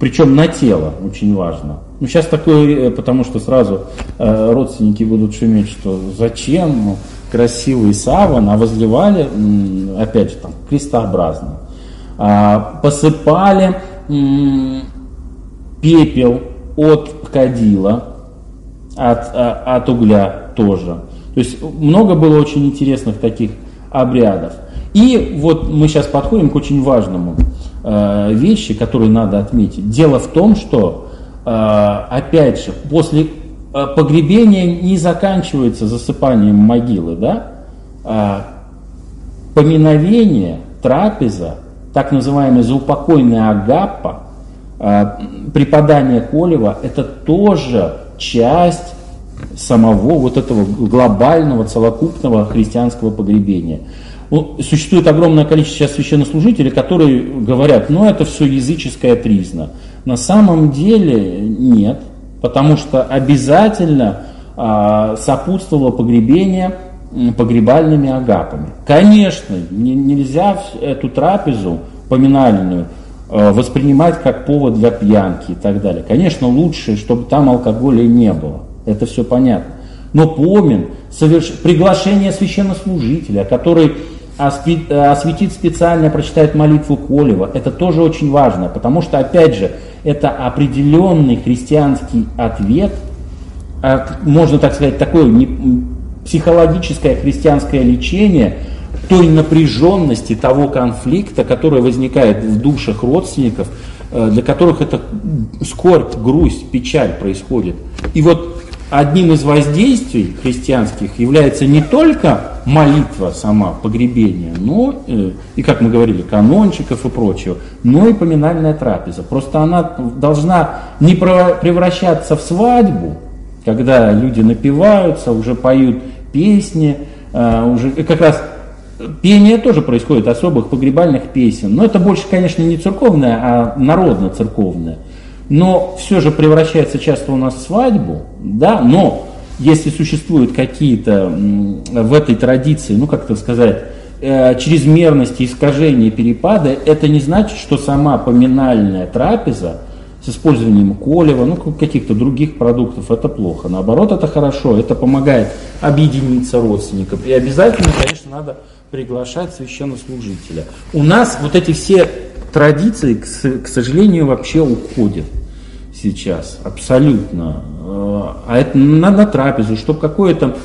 причем на тело, очень важно. Ну, сейчас такое, э, потому что сразу э, родственники будут шуметь, что зачем ну, красивый саван, а возливали, опять же, там, крестообразно. А, посыпали м, пепел от кадила, от, а, от угля тоже. То есть много было очень интересных таких обрядов. И вот мы сейчас подходим к очень важному э, вещи, которые надо отметить. Дело в том, что а, опять же, после а, погребения не заканчивается засыпанием могилы, да? А, поминовение, трапеза, так называемая заупокойная агаппа, преподание Колева, это тоже часть самого вот этого глобального, целокупного христианского погребения. Существует огромное количество сейчас священнослужителей, которые говорят, ну это все языческая тризна. На самом деле нет, потому что обязательно а, сопутствовало погребение погребальными агапами. Конечно, не, нельзя эту трапезу поминальную а, воспринимать как повод для пьянки и так далее. Конечно, лучше, чтобы там алкоголя не было. Это все понятно. Но помин, соверш... приглашение священнослужителя, который осветит специально, прочитает молитву Колева, это тоже очень важно, потому что, опять же, это определенный христианский ответ, можно так сказать, такое психологическое христианское лечение той напряженности, того конфликта, который возникает в душах родственников, э, для которых это скорбь, грусть, печаль происходит. И вот одним из воздействий христианских является не только молитва сама, погребение, но, э, и как мы говорили, канончиков и прочего, но и поминальная трапеза. Просто она должна не превращаться в свадьбу, когда люди напиваются, уже поют песни, э, уже как раз пение тоже происходит особых погребальных песен. Но это больше, конечно, не церковное, а народно-церковное. Но все же превращается часто у нас в свадьбу, да, но если существуют какие-то в этой традиции, ну как это сказать, э, чрезмерности, искажения, перепады, это не значит, что сама поминальная трапеза с использованием колева, ну каких-то других продуктов, это плохо. Наоборот, это хорошо, это помогает объединиться родственникам. И обязательно, конечно, надо приглашать священнослужителя. У нас вот эти все традиции, к сожалению, вообще уходят сейчас, абсолютно. А это на, на трапезу, чтобы какое-то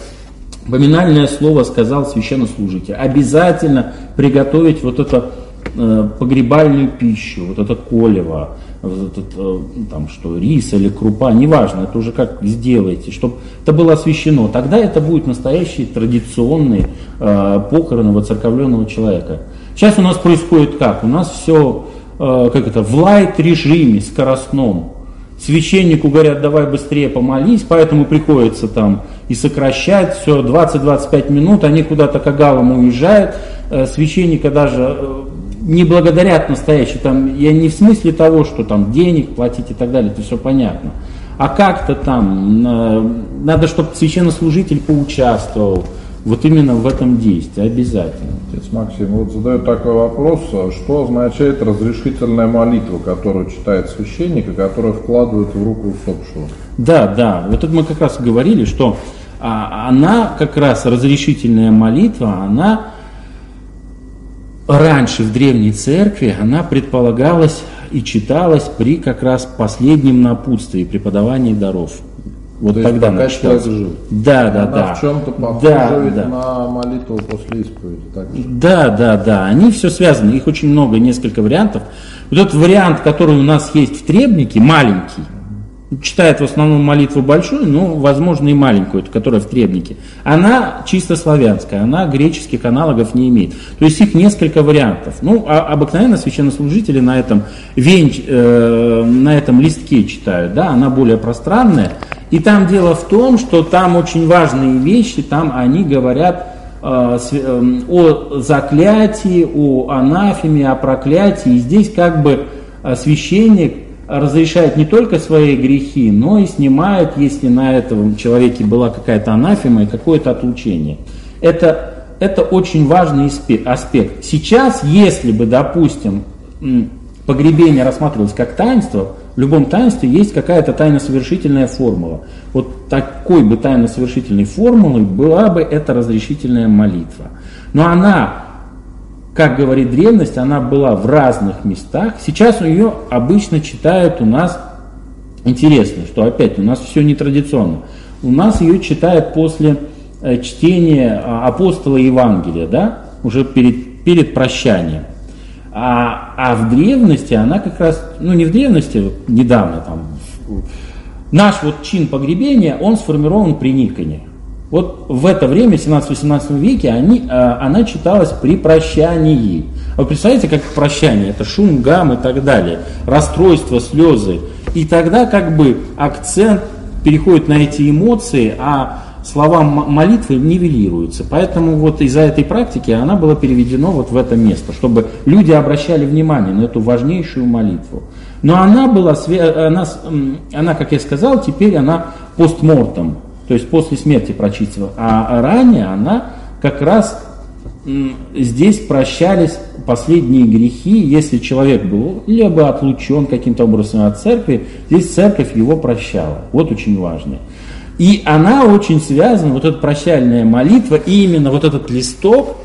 поминальное слово сказал священнослужитель. Обязательно приготовить вот это э, погребальную пищу, вот это колево, э, там что, рис или крупа, неважно, это уже как сделаете, чтобы это было освящено. Тогда это будет настоящий традиционный э, похороны воцерковленного человека. Сейчас у нас происходит как? У нас все э, как это, в лайт-режиме, скоростном. Священнику говорят, давай быстрее помолись, поэтому приходится там и сокращать все, 20-25 минут, они куда-то кагалом уезжают, э, священника даже э, не благодарят настоящий, там, я не в смысле того, что там денег платить и так далее, это все понятно. А как-то там, надо, чтобы священнослужитель поучаствовал, вот именно в этом действии, обязательно. Отец Максим, вот задают такой вопрос, а что означает разрешительная молитва, которую читает священник и которую вкладывает в руку усопшего? Да, да, вот это мы как раз говорили, что а, она как раз разрешительная молитва, она раньше в Древней Церкви она предполагалась и читалась при как раз последнем напутствии преподавании даров. Вот То тогда пока человек жил. Да, да, Она да. в чем-то похожа да, да. на молитву после исповеди. Да, да, да. Они все связаны. Их очень много, несколько вариантов. Вот этот вариант, который у нас есть в требнике, маленький, читает в основном молитву большую, но, возможно, и маленькую, которая в требнике. Она чисто славянская, она греческих аналогов не имеет. То есть их несколько вариантов. Ну, а обыкновенно священнослужители на этом, венч, э, на этом листке читают, да, она более пространная. И там дело в том, что там очень важные вещи, там они говорят э, э, о заклятии, о анафеме, о проклятии. И здесь как бы э, священник разрешает не только свои грехи, но и снимает, если на этом человеке была какая-то анафема и какое-то отлучение. Это, это очень важный аспект. Сейчас, если бы, допустим, погребение рассматривалось как таинство, в любом таинстве есть какая-то тайно-совершительная формула. Вот такой бы тайно-совершительной формулой была бы эта разрешительная молитва. Но она как говорит древность, она была в разных местах. Сейчас ее обычно читают у нас, интересно, что опять у нас все нетрадиционно. У нас ее читают после э, чтения а, апостола Евангелия, да, уже перед, перед прощанием. А, а в древности она как раз, ну не в древности, недавно там, наш вот чин погребения, он сформирован при Никоне. Вот в это время, в 17-18 веке, они, а, она читалась при прощании. Вы представляете, как прощание? Это шум, гам и так далее, расстройство, слезы. И тогда как бы акцент переходит на эти эмоции, а слова молитвы нивелируются. Поэтому вот из-за этой практики она была переведена вот в это место, чтобы люди обращали внимание на эту важнейшую молитву. Но она была, она, она как я сказал, теперь она постмортом, то есть после смерти прочистила. А ранее она как раз здесь прощались последние грехи, если человек был либо отлучен каким-то образом от церкви, здесь церковь его прощала. Вот очень важно. И она очень связана, вот эта прощальная молитва, и именно вот этот листок,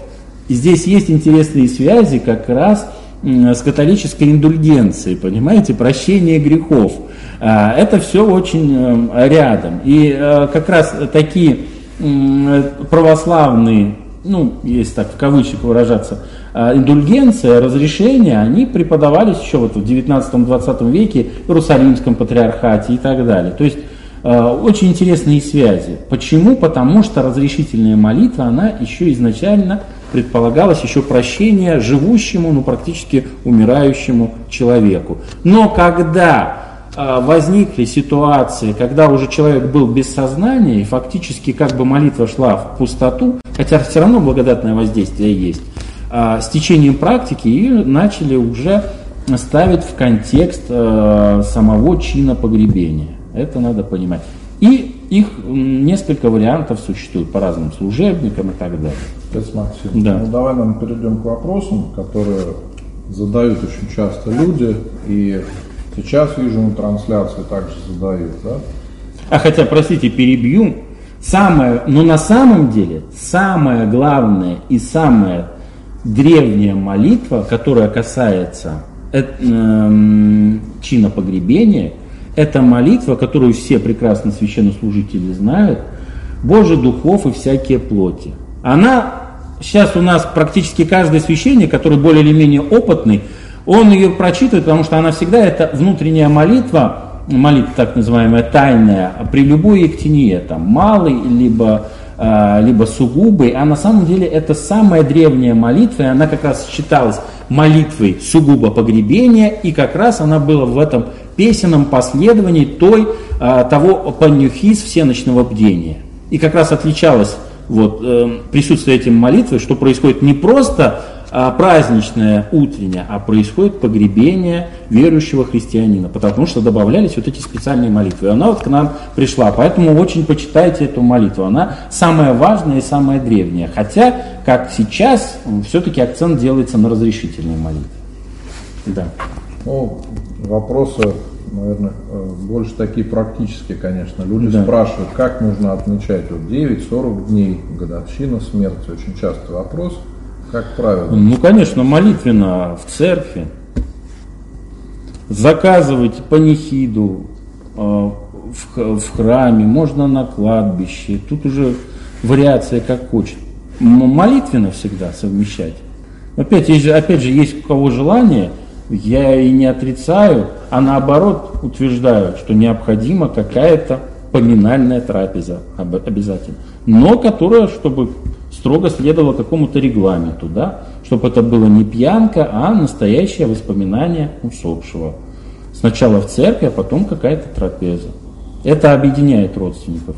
здесь есть интересные связи как раз с католической индульгенцией, понимаете, прощение грехов. А, это все очень э, рядом. И э, как раз такие православные, ну, если так в кавычках выражаться, а, индульгенция, разрешения, они преподавались еще вот в 19-20 веке в Иерусалимском патриархате и так далее. То есть э, очень интересные связи. Почему? Потому что разрешительная молитва, она еще изначально предполагалось еще прощение живущему, ну практически умирающему человеку. Но когда возникли ситуации, когда уже человек был без сознания, и фактически как бы молитва шла в пустоту, хотя все равно благодатное воздействие есть, а, с течением практики ее начали уже ставить в контекст а, самого чина погребения. Это надо понимать. И их несколько вариантов существует по разным служебникам и так далее. Отец Максим, да. ну давай нам перейдем к вопросам, которые задают очень часто люди, и сейчас вижу на трансляции также задают, да? А хотя, простите, перебью, самое, но на самом деле самое главное и самая древняя молитва, которая касается э, э, чина погребения – это молитва, которую все прекрасно священнослужители знают. Боже духов и всякие плоти. Она, сейчас у нас практически каждый священник, который более или менее опытный, он ее прочитывает, потому что она всегда это внутренняя молитва, молитва так называемая тайная, при любой ектинии, там, малый, либо, э, либо сугубый, а на самом деле это самая древняя молитва, и она как раз считалась молитвой сугубо погребения, и как раз она была в этом песенном последовании той, а, того панюхис всеночного бдения. И как раз отличалось вот, э, присутствие этим молитвы, что происходит не просто а, праздничное утреннее, а происходит погребение верующего христианина, потому что добавлялись вот эти специальные молитвы. И она вот к нам пришла, поэтому очень почитайте эту молитву. Она самая важная и самая древняя. Хотя, как сейчас, все-таки акцент делается на разрешительной молитве. Да. Ну, вопросы, наверное, э, больше такие практические, конечно. Люди да. спрашивают, как нужно отмечать вот 9-40 дней, годовщина смерти. Очень часто вопрос, как правило. Ну, конечно, молитвенно в церкви. Заказывать панихиду э, в, в храме, можно на кладбище. Тут уже вариация как хочет. Молитвенно всегда совмещать. Опять, есть, опять же, есть у кого желание – я и не отрицаю, а наоборот утверждаю, что необходима какая-то поминальная трапеза обязательно. Но которая, чтобы строго следовала какому-то регламенту, да? чтобы это было не пьянка, а настоящее воспоминание усопшего. Сначала в церкви, а потом какая-то трапеза. Это объединяет родственников.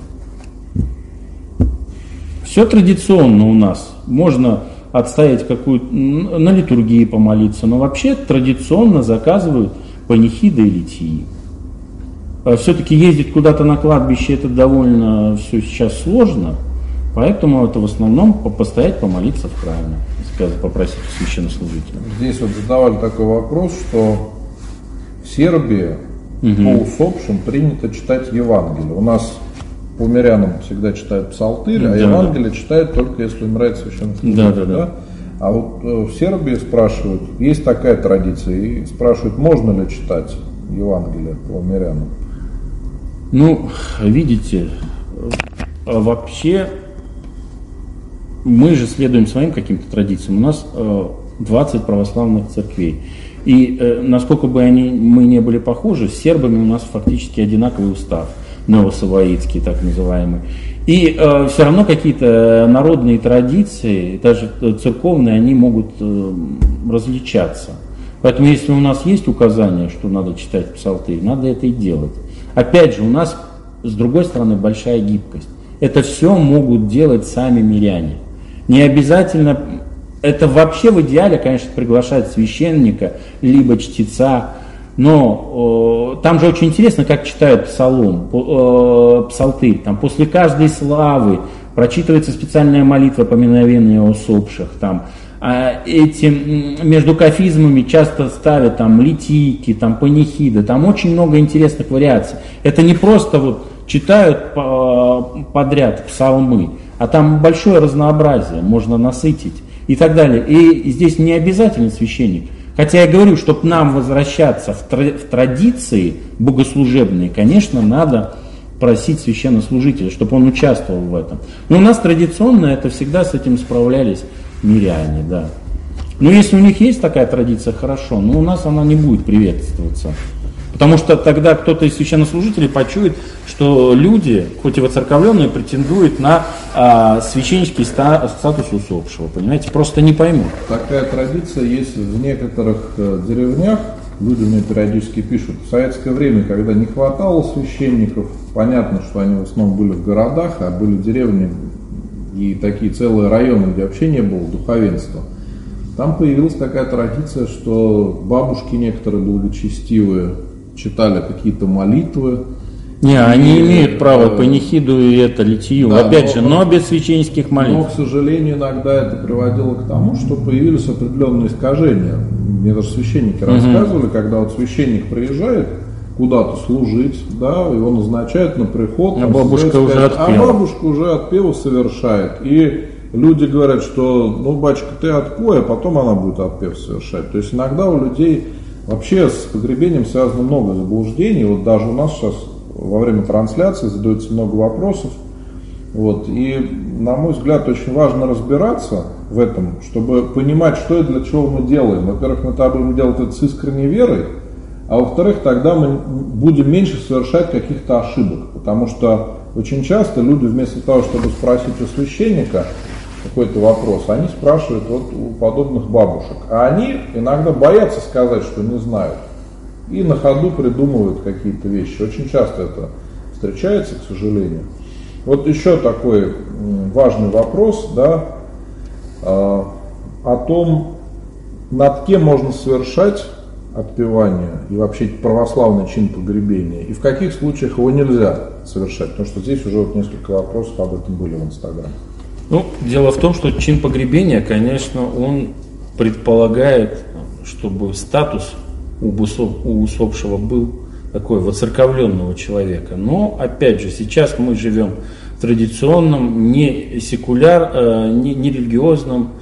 Все традиционно у нас. Можно отстоять какую на литургии помолиться, но вообще традиционно заказывают панихиды и литии. А все-таки ездить куда-то на кладбище это довольно все сейчас сложно, поэтому это в основном постоять, помолиться в храме, попросить священнослужителя. Здесь вот задавали такой вопрос, что в Сербии угу. по усопшим принято читать Евангелие. У нас по мирянам всегда читают псалтырь, а да, Евангелие да. читают только если умирает священнослужитель. Да, да, да. А вот э, в Сербии спрашивают, есть такая традиция, и спрашивают, можно ли читать Евангелие по мирянам. Ну, видите, э, вообще мы же следуем своим каким-то традициям. У нас 20 э, православных церквей. И насколько бы они, мы не были похожи, с сербами у нас фактически одинаковый устав – новосавоитский так называемый. И э, все равно какие-то народные традиции, даже церковные, они могут э, различаться. Поэтому если у нас есть указание, что надо читать псалтырь, надо это и делать. Опять же, у нас с другой стороны большая гибкость. Это все могут делать сами миряне. Не обязательно, это вообще в идеале, конечно, приглашать священника, либо чтеца, но э, там же очень интересно, как читают псалом, э, псалтырь. Там после каждой славы прочитывается специальная молитва поминовения усопших. Там, а эти, между кафизмами часто ставят там литики, там панихиды, там очень много интересных вариаций. Это не просто вот читают подряд псалмы, а там большое разнообразие, можно насытить и так далее. И здесь не обязательно священник. Хотя я говорю, чтобы нам возвращаться в, в традиции богослужебные, конечно, надо просить священнослужителя, чтобы он участвовал в этом. Но у нас традиционно это всегда с этим справлялись миряне, да. Но если у них есть такая традиция, хорошо, но у нас она не будет приветствоваться. Потому что тогда кто-то из священнослужителей почует, что люди, хоть и воцерковленные, претендуют на а, священнический ста- статус усопшего. Понимаете, просто не поймут. Такая традиция есть в некоторых э, деревнях, люди мне периодически пишут, в советское время, когда не хватало священников, понятно, что они в основном были в городах, а были деревни и такие целые районы, где вообще не было духовенства. Там появилась такая традиция, что бабушки некоторые благочестивые читали какие-то молитвы, не, они имеют право э, панихиду и это литию, да, опять но, же, но без священнических молитв. Но, к сожалению, иногда это приводило к тому, что появились определенные искажения. Мне даже священники угу. рассказывали, когда вот священник приезжает куда-то служить, да, его назначают на приход. А бабушка сказать, уже отпела. А бабушка уже отпела совершает. И люди говорят, что, ну, батюшка, ты отпой, а потом она будет отпев совершать. То есть иногда у людей вообще с погребением связано много заблуждений. Вот даже у нас сейчас во время трансляции задается много вопросов. Вот. И, на мой взгляд, очень важно разбираться в этом, чтобы понимать, что и для чего мы делаем. Во-первых, мы тогда будем делать это с искренней верой, а во-вторых, тогда мы будем меньше совершать каких-то ошибок. Потому что очень часто люди вместо того, чтобы спросить у священника какой-то вопрос, они спрашивают вот у подобных бабушек. А они иногда боятся сказать, что не знают и на ходу придумывают какие-то вещи. Очень часто это встречается, к сожалению. Вот еще такой важный вопрос, да, а, о том, над кем можно совершать отпевание и вообще православный чин погребения, и в каких случаях его нельзя совершать, потому что здесь уже вот несколько вопросов об этом были в Инстаграме. Ну, дело в том, что чин погребения, конечно, он предполагает, чтобы статус у, усопшего был такой воцерковленного человека. Но, опять же, сейчас мы живем в традиционном, не секуляр, э, не, не религиозном,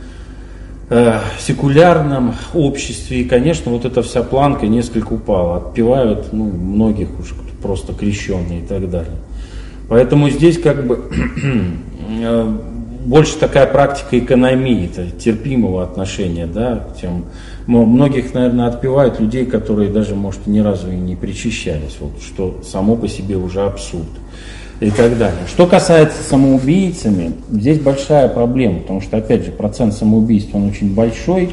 э, секулярном обществе. И, конечно, вот эта вся планка несколько упала. Отпевают ну, многих уж просто крещенные и так далее. Поэтому здесь как бы э, больше такая практика экономии, терпимого отношения да, тем. Многих, наверное, отпевают людей, которые даже, может, ни разу и не причащались, вот, что само по себе уже абсурд. И так далее. Что касается самоубийцами, здесь большая проблема, потому что, опять же, процент самоубийств, он очень большой,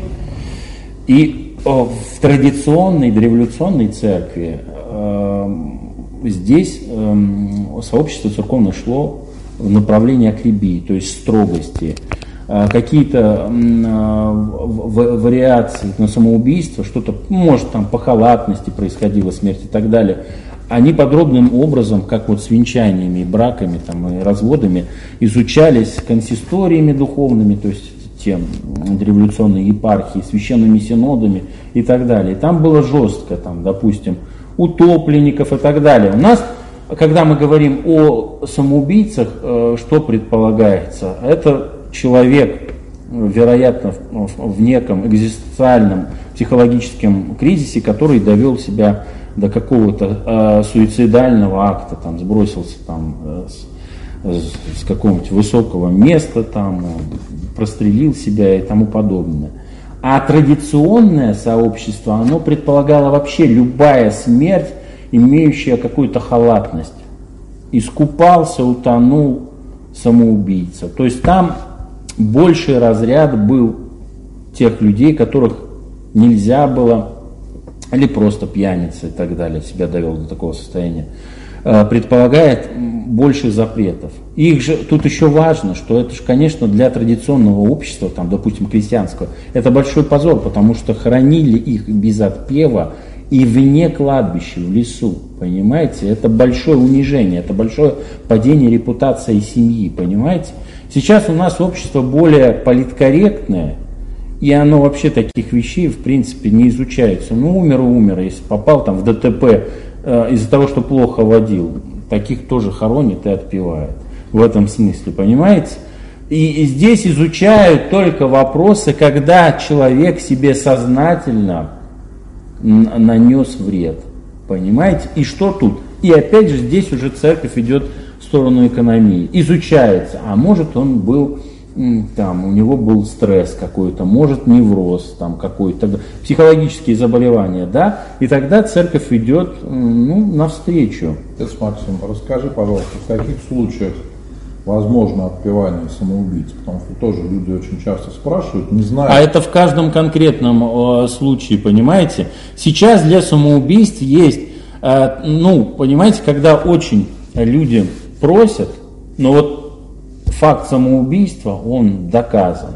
и э, в традиционной дореволюционной церкви э, здесь э, сообщество церковное шло направлении акрибии, то есть строгости. Э, какие-то э, вариации на самоубийство, что-то, может, там по халатности происходила смерть и так далее, они подробным образом, как вот с венчаниями, браками там, и разводами, изучались консисториями духовными, то есть тем революционной епархии, священными синодами и так далее. И там было жестко, там, допустим, утопленников и так далее. У нас, когда мы говорим о самоубийцах, э, что предполагается? Это человек, вероятно, в неком экзистенциальном психологическом кризисе, который довел себя до какого-то э, суицидального акта, там, сбросился там, э, с, с какого-нибудь высокого места, там, э, прострелил себя и тому подобное. А традиционное сообщество, оно предполагало вообще любая смерть, имеющая какую-то халатность. Искупался, утонул самоубийца. То есть там больший разряд был тех людей, которых нельзя было, или просто пьяницы и так далее, себя довел до такого состояния, э, предполагает больше запретов. Их же тут еще важно, что это же, конечно, для традиционного общества, там, допустим, крестьянского, это большой позор, потому что хоронили их без отпева и вне кладбища, в лесу, понимаете? Это большое унижение, это большое падение репутации семьи, понимаете? Сейчас у нас общество более политкорректное, и оно вообще таких вещей, в принципе, не изучается. Ну, умер умер, если попал там в ДТП э, из-за того, что плохо водил, таких тоже хоронят и отпевают. В этом смысле, понимаете? И, и здесь изучают только вопросы, когда человек себе сознательно нанес вред. Понимаете? И что тут? И опять же здесь уже церковь идет сторону экономии. Изучается, а может он был там, у него был стресс какой-то, может невроз там какой-то, психологические заболевания, да, и тогда церковь идет, ну, навстречу. Отец Максим, расскажи, пожалуйста, в каких случаях возможно отпевание самоубийц? Потому что тоже люди очень часто спрашивают, не знаю. А это в каждом конкретном э, случае, понимаете? Сейчас для самоубийств есть, э, ну, понимаете, когда очень люди просят, но вот факт самоубийства, он доказан,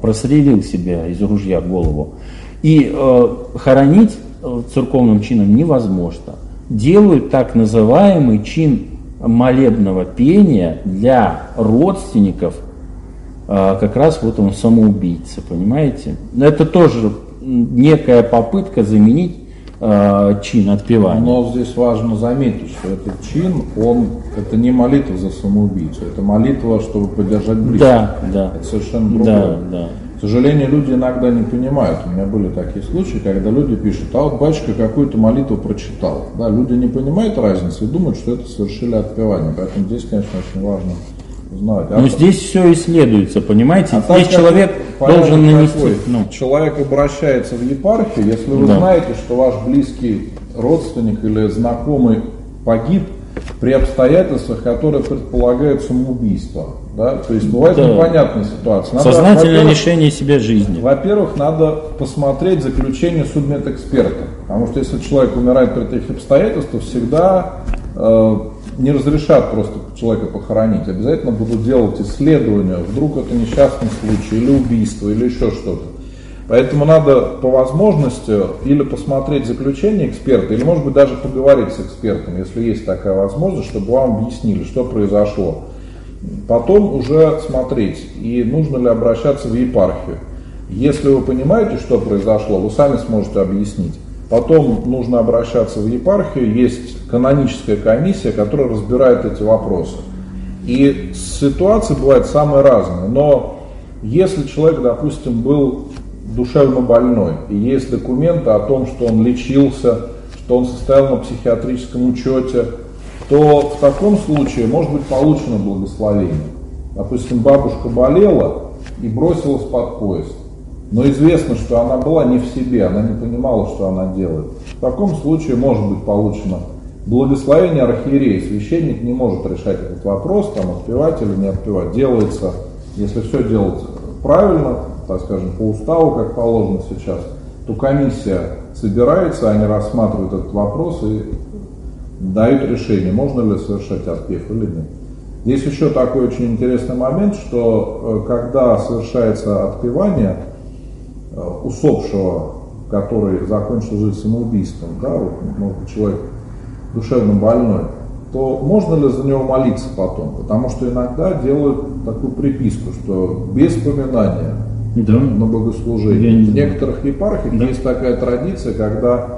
прострелил себя из ружья голову. И э, хоронить э, церковным чином невозможно. Делают так называемый чин молебного пения для родственников э, как раз вот он самоубийца, понимаете? Это тоже некая попытка заменить э, чин отпевания. Но здесь важно заметить, что этот чин, он, это не молитва за самоубийцу, это молитва, чтобы поддержать близких. Да, да. Это совершенно другое. Да, да. К сожалению, люди иногда не понимают. У меня были такие случаи, когда люди пишут, а вот батюшка какую-то молитву прочитал. Да, люди не понимают разницы и думают, что это совершили отпевание. Поэтому здесь, конечно, очень важно узнавать. А Но здесь все исследуется, понимаете? а здесь так человек должен нанести. ну, Человек обращается в епархию, если вы Да. знаете, что ваш близкий родственник или знакомый погиб при обстоятельствах, которые предполагают самоубийство. Да? То есть бывает Да. непонятная ситуация. Надо, сознательное лишение себя жизни. Во-первых, надо посмотреть заключение судмедэксперта. Потому что если человек умирает при таких обстоятельствах, всегда э, не разрешат просто человека похоронить. Обязательно будут делать исследования. Вдруг это несчастный случай, или убийство, или еще что-то. Поэтому надо по возможности или посмотреть заключение эксперта, или может быть даже поговорить с экспертом, если есть такая возможность, чтобы вам объяснили, что произошло. Потом уже смотреть, и нужно ли обращаться в епархию. Если вы понимаете, что произошло, вы сами сможете объяснить. Потом нужно обращаться в епархию, есть каноническая комиссия, которая разбирает эти вопросы. И ситуации бывают самые разные, но если человек, допустим, был душевно больной, и есть документы о том, что он лечился, что он состоял на психиатрическом учете, то в таком случае может быть получено благословение. Допустим, бабушка болела и бросилась под поезд. Но известно, что она была не в себе, она не понимала, что она делает. В таком случае может быть получено благословение архиерея. Священник не может решать этот вопрос, там отпевать или не отпевать. Делается, если все делать правильно, так скажем, по уставу, как положено сейчас, то комиссия собирается, они рассматривают этот вопрос и дают решение, можно ли совершать отпев или нет. Здесь еще такой очень интересный момент, что э, когда совершается отпевание э, усопшего, который закончил жизнь самоубийством, да, вот, может быть, человек душевно больной, то можно ли за него молиться потом? Потому что иногда делают такую приписку, что без поминания Да. на богослужение. Я не В некоторых епархиях Да. есть такая традиция, когда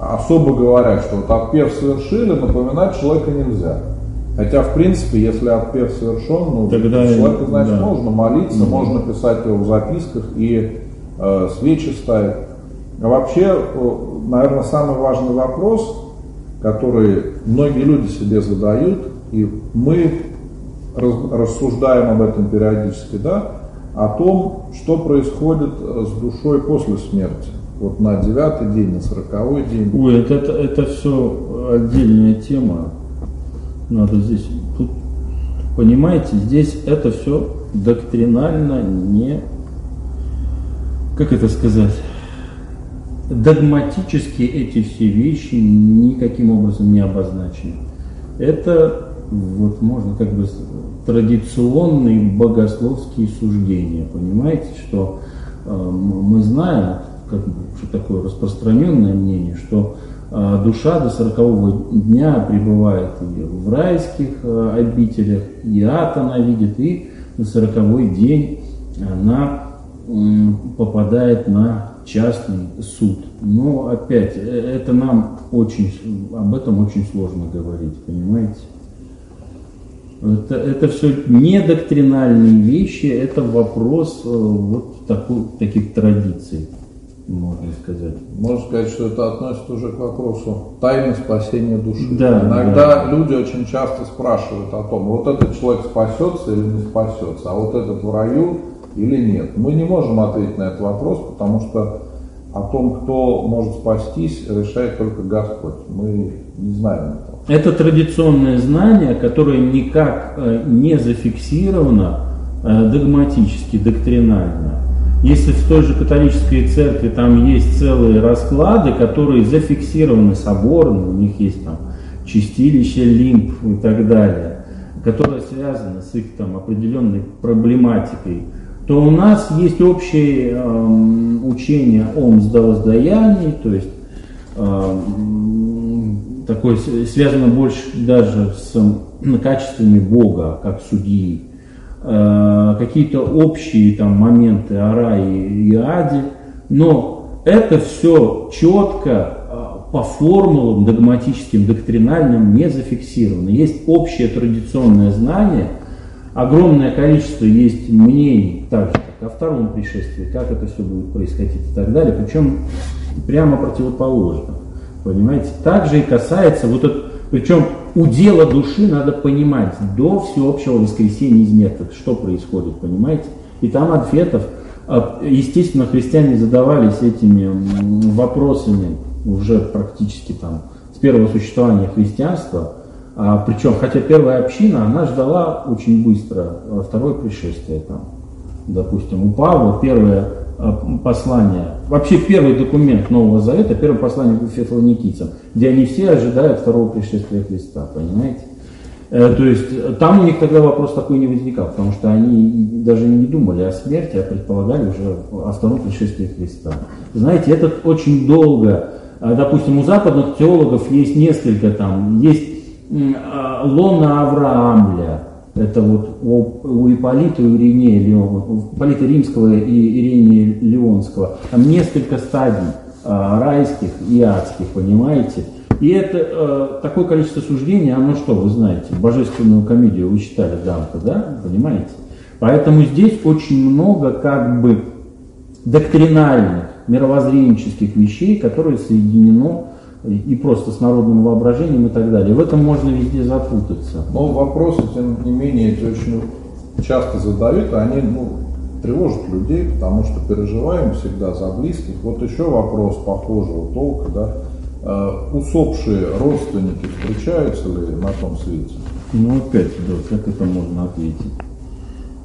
особо говорят, что вот отпев совершили, напоминать человека нельзя. Хотя, в принципе, если отпев совершен, ну, Тогда человеку, значит, да. можно молиться, можно писать его в записках и э, свечи ставить. А вообще, э, наверное, самый важный вопрос, который многие люди себе задают, и мы рассуждаем об этом периодически, да, о том, что происходит э, с душой после смерти. Вот на девятый день, на сороковой день. Ой, это, это, это все отдельная тема. Надо здесь, тут, понимаете, здесь это все доктринально не, как это сказать, догматически эти все вещи никаким образом не обозначены. Это вот можно как бы традиционные богословские суждения, понимаете, что э, мы знаем, как бы, такое распространенное мнение, что э, душа до сорокового дня пребывает и в райских э, обителях, и ад она видит, и на сороковой день она попадает на частный суд. Но опять, э, это нам очень, об этом очень сложно говорить, понимаете? Это, это все не доктринальные вещи, это вопрос э, вот такой, таких традиций, можно сказать. Можно сказать, что это относится уже к вопросу тайны спасения души. Да, Иногда люди очень часто спрашивают о том, вот этот человек спасется или не спасется, а вот этот в раю или нет. Мы не можем ответить на этот вопрос, потому что о том, кто может спастись, решает только Господь. Мы не знаем этого. это традиционное знание, которое никак э, не зафиксировано э, догматически, доктринально. Если в той же католической церкви там есть целые расклады, которые зафиксированы соборно, у них есть там чистилище, лимб и так далее, которые связаны с их там определенной проблематикой, то у нас есть общее э, учение о мздовоздаянии, то есть э, такое связано больше даже с качествами Бога, как судьи, какие-то общие там моменты о рае и аде, но это все четко э, по формулам догматическим, доктринальным не зафиксировано. Есть общее традиционное знание – огромное количество есть мнений, так же, как о втором пришествии, как это все будет происходить и так далее, причем прямо противоположно. Понимаете? Также и касается вот это, причем у дела души надо понимать до всеобщего воскресения из мертвых, что происходит, понимаете? И там ответов, а, естественно, христиане задавались этими вопросами уже практически там с первого существования христианства, а, причем, хотя первая община, она ждала очень быстро а, второе пришествие там. Допустим, у Павла первое послание, вообще первый документ Нового Завета, первое послание к Фессалоникийцам, где они все ожидают второго пришествия Христа, понимаете? Э, то есть там у них тогда вопрос такой не возникал, потому что они даже не думали о смерти, а предполагали уже о втором пришествии Христа. Знаете, это очень долго, допустим, у западных теологов есть несколько там, есть а, Лона Авраамля, это вот у, у Ипполита и у Иринея Леон, Ипполита Римского и Иринея Леонского, там несколько стадий а, райских и адских, понимаете? И это э, такое количество суждений, оно что, вы знаете, божественную комедию вы читали Данте, да, понимаете? Поэтому здесь очень много как бы доктринальных, мировоззренческих вещей, которые соединено и просто с народным воображением и так далее. В этом можно везде запутаться. Но вопросы, тем не менее, эти очень часто задают, они ну, тревожат людей, потому что переживаем всегда за близких. Вот еще вопрос похожего толка, да, э, усопшие родственники встречаются ли на том свете? Ну опять, да, как это можно ответить?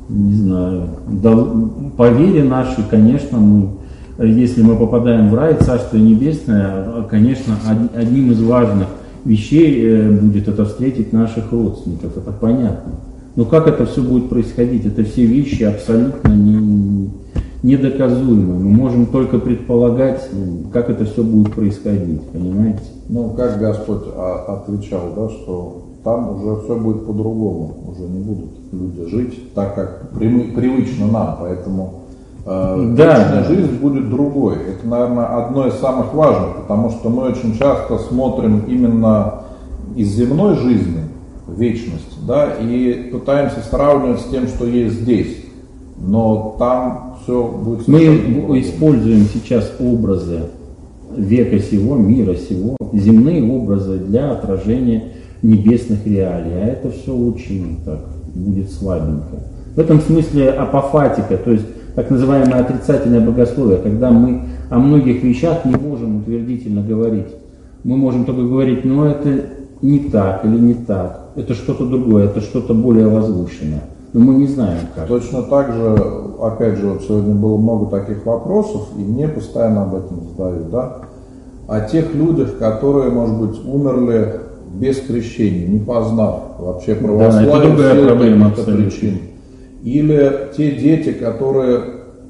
Не знаю. Да, по вере нашей, конечно, мы если мы попадаем в рай, Царство Небесное, конечно, одним из важных вещей э, будет это встретить наших родственников, это понятно. Но как это все будет происходить? Это все вещи абсолютно не, недоказуемы. Мы можем только предполагать, как это все будет происходить, понимаете? Ну, как Господь отвечал, да, что там уже все будет по-другому, уже не будут люди жить так, как привычно нам, поэтому Э, да. жизнь будет другой. Это, наверное, одно из самых важных, потому что мы очень часто смотрим именно из земной жизни вечность, да, и пытаемся сравнивать с тем, что есть здесь. Но там все будет Мы другое. используем сейчас образы века сего, мира сего, земные образы для отражения небесных реалий. А это все очень так будет слабенько. В этом смысле апофатика, то есть так называемое отрицательное богословие, когда мы о многих вещах не можем утвердительно говорить. Мы можем только говорить, ну это не так или не так, это что-то другое, это что-то более возвышенное. Но мы не знаем как. Точно так же, опять же, вот сегодня было много таких вопросов, и мне постоянно об этом задают, да, о тех людях, которые, может быть, умерли без крещения, не познав вообще православие, да, это другая проблема причин. Или те дети, которые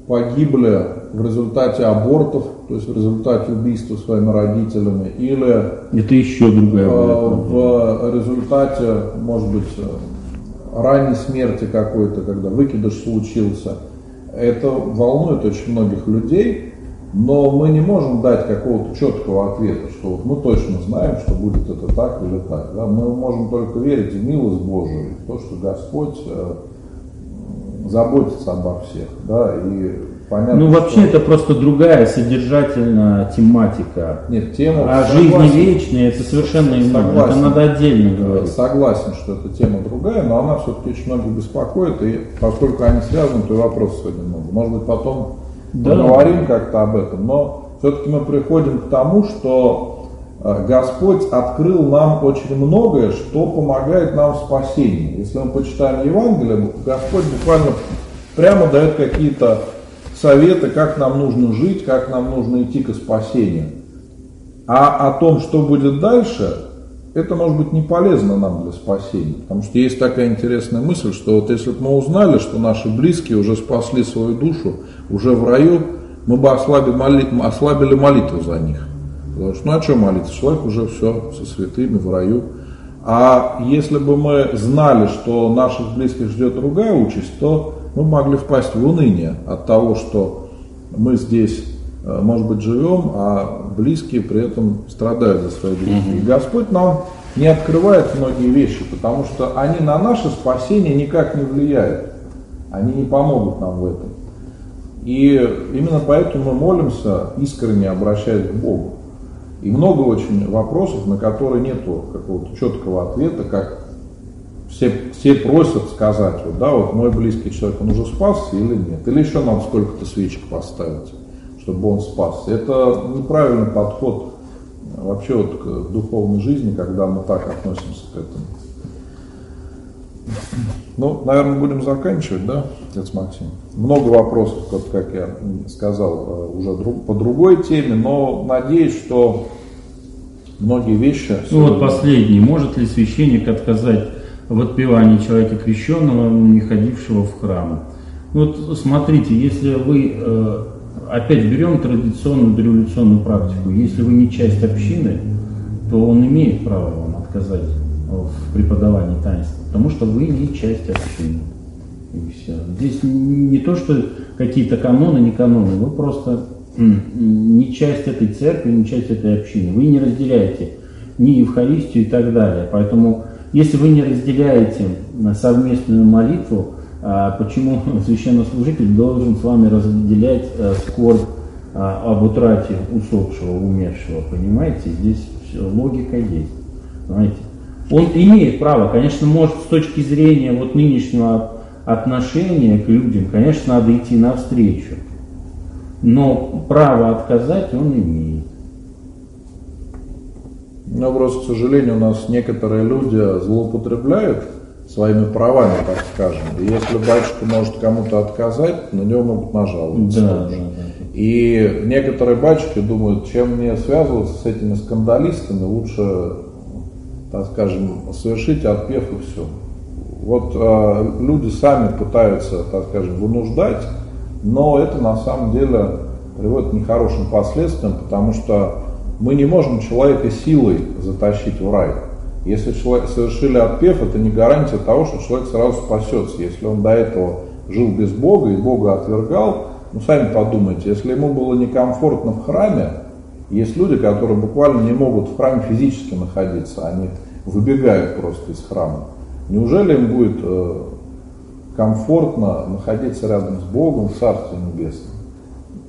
погибли в результате абортов, то есть в результате убийства своими родителями, или это еще другая э, в результате, может быть, ранней смерти какой-то, когда выкидыш случился. Это волнует очень многих людей, но мы не можем дать какого-то четкого ответа, что вот мы точно знаем, что будет это так или так. Да? Мы можем только верить в милость Божию, в то, что Господь э, заботиться обо всех, да, и понятно. Ну, вообще что... это просто другая содержательная тематика. Нет, тема... А жизни вечные это совершенно иное, это надо отдельно говорить. Согласен, что эта тема другая, но она все-таки очень многих беспокоит, и поскольку они связаны, то и вопросов сегодня много. Может быть, потом да. поговорим как-то об этом, но все-таки мы приходим к тому, что Господь открыл нам очень многое, что помогает нам в спасении. Если мы почитаем Евангелие, Господь буквально прямо дает какие-то советы, как нам нужно жить, как нам нужно идти к спасению. А о том, что будет дальше, это может быть не полезно нам для спасения. Потому что есть такая интересная мысль, что вот если бы мы узнали, что наши близкие уже спасли свою душу, уже в раю, мы бы ослабили, моли, ослабили молитву за них. Потому что, ну а что молиться? Человек уже все со святыми в раю. А если бы мы знали, что наших близких ждет другая участь, то мы могли впасть в уныние от того, что мы здесь, э, может быть, живем, а близкие при этом страдают за свои грехи. И Господь нам не открывает многие вещи, потому что они на наше спасение никак не влияют. Они не помогут нам в этом. И именно поэтому мы молимся, искренне обращаясь к Богу. И много очень вопросов, на которые нет какого-то четкого ответа, как все, все просят сказать, вот, да, вот мой близкий человек, он уже спасся или нет, или еще нам сколько-то свечек поставить, чтобы он спасся. Это неправильный подход вообще вот к духовной жизни, когда мы так относимся к этому. Ну, наверное, будем заканчивать, да, отец Максим? Много вопросов, как я сказал, э, уже по другой теме, но надеюсь, что многие вещи... Ну вот последний. Может ли священник отказать в отпевании человека крещенного, не ходившего в храм? Вот смотрите, если вы, э, опять берем традиционную дореволюционную практику, если вы не часть общины, то он имеет право вам отказать в преподавании таинства, потому что вы не часть общины. И все. Здесь не то, что какие-то каноны, не каноны, вы просто не часть этой церкви, не часть этой общины. Вы не разделяете ни Евхаристию и так далее. Поэтому, если вы не разделяете совместную молитву, а почему священнослужитель должен с вами разделять э, скорбь а, об утрате усопшего, умершего, понимаете? Здесь логика есть. Понимаете? Он имеет право, конечно, может с точки зрения вот нынешнего отношения к людям, конечно, надо идти навстречу. Но право отказать он имеет. Но просто, к сожалению, у нас некоторые люди злоупотребляют своими правами, так скажем. И если батюшка может кому-то отказать, на него могут нажаловаться. Да, да, да. И некоторые батюшки думают, чем мне связываться с этими скандалистами, лучше так скажем, совершить отпев и все. Вот э, люди сами пытаются, так скажем, вынуждать, но это на самом деле приводит к нехорошим последствиям, потому что мы не можем человека силой затащить в рай. Если человек совершили отпев, это не гарантия того, что человек сразу спасется. Если он до этого жил без Бога и Бога отвергал, ну сами подумайте, если ему было некомфортно в храме, есть люди, которые буквально не могут в храме физически находиться, они выбегают просто из храма. Неужели им будет э, комфортно находиться рядом с Богом в Царстве Небесном?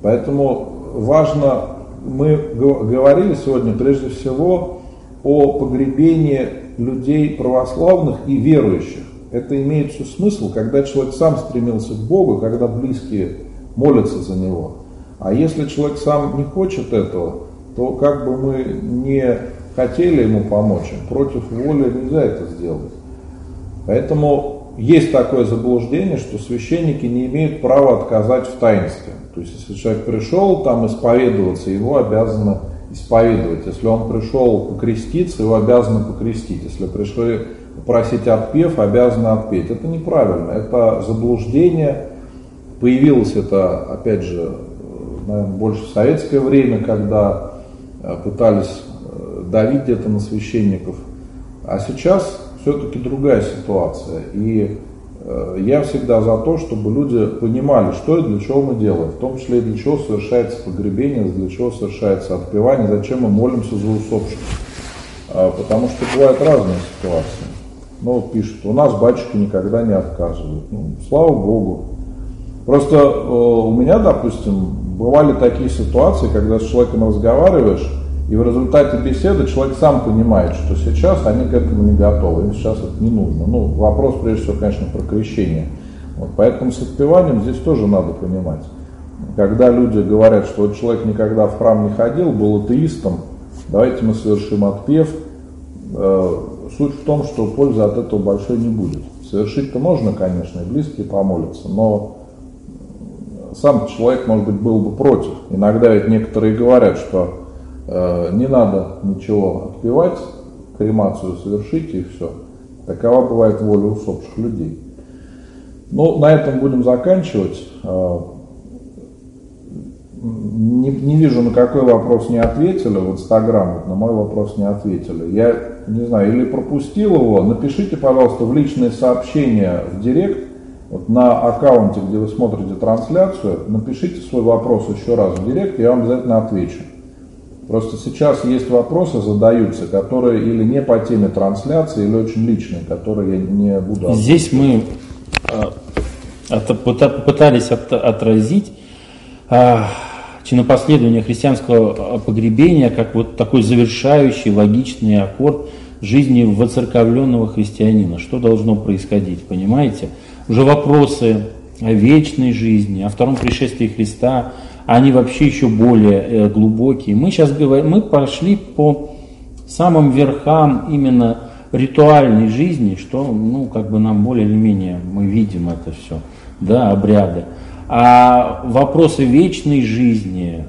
Поэтому важно, мы говорили сегодня прежде всего о погребении людей православных и верующих. Это имеет все смысл, когда человек сам стремился к Богу, когда близкие молятся за него. А если человек сам не хочет этого, то как бы мы не хотели ему помочь, против воли нельзя это сделать. Поэтому есть такое заблуждение, что священники не имеют права отказать в таинстве. То есть, если человек пришел там исповедоваться, его обязаны исповедовать. Если он пришел покреститься, его обязаны покрестить. Если пришли попросить отпев, обязаны отпеть. Это неправильно, это заблуждение. Появилось это, опять же, наверное, больше в советское время, когда Э, пытались э, давить где-то на священников. А сейчас все-таки другая ситуация. И э, я всегда за то, чтобы люди понимали, что и для чего мы делаем, в том числе и для чего совершается погребение, для чего совершается отпевание, зачем мы молимся за усопших. А, потому что бывают разные ситуации. Ну, вот пишут, у нас батюшки никогда не отказывают. Ну, слава Богу. Просто у меня, допустим, бывали такие ситуации, когда с человеком разговариваешь, и в результате беседы человек сам понимает, что сейчас они к этому не готовы, им сейчас это не нужно. Ну, вопрос прежде всего, конечно, про крещение. Вот, поэтому с отпеванием здесь тоже надо понимать. Когда люди говорят, что человек никогда в храм не ходил, был атеистом, давайте мы совершим отпев. Э, суть в том, что пользы от этого большой не будет. Совершить-то можно, конечно, и близкие помолятся, но сам человек, может быть, был бы против. Иногда ведь некоторые говорят, что не надо ничего отпевать, кремацию совершите и все. Такова бывает воля усопших людей. Ну, на этом будем заканчивать. Э, не, не вижу, на какой вопрос не ответили в Инстаграм, вот на мой вопрос не ответили. Я не знаю, или пропустил его, напишите, пожалуйста, в личные сообщения в Директ, вот на аккаунте, где вы смотрите трансляцию, напишите свой вопрос еще раз в Директ, я вам обязательно отвечу. Просто сейчас есть вопросы задаются, которые или не по теме трансляции, или очень личные, которые я не буду... Здесь мы э, попытались отразить а, чинопоследование христианского погребения как вот такой завершающий логичный аккорд жизни воцерковленного христианина. Что должно происходить, понимаете? Уже вопросы о вечной жизни, о втором пришествии Христа, они вообще еще более э, глубокие. Мы сейчас говорим, мы пошли по самым верхам именно ритуальной жизни, что, ну, как бы нам более или менее, мы видим это все, да, обряды. А вопросы вечной жизни,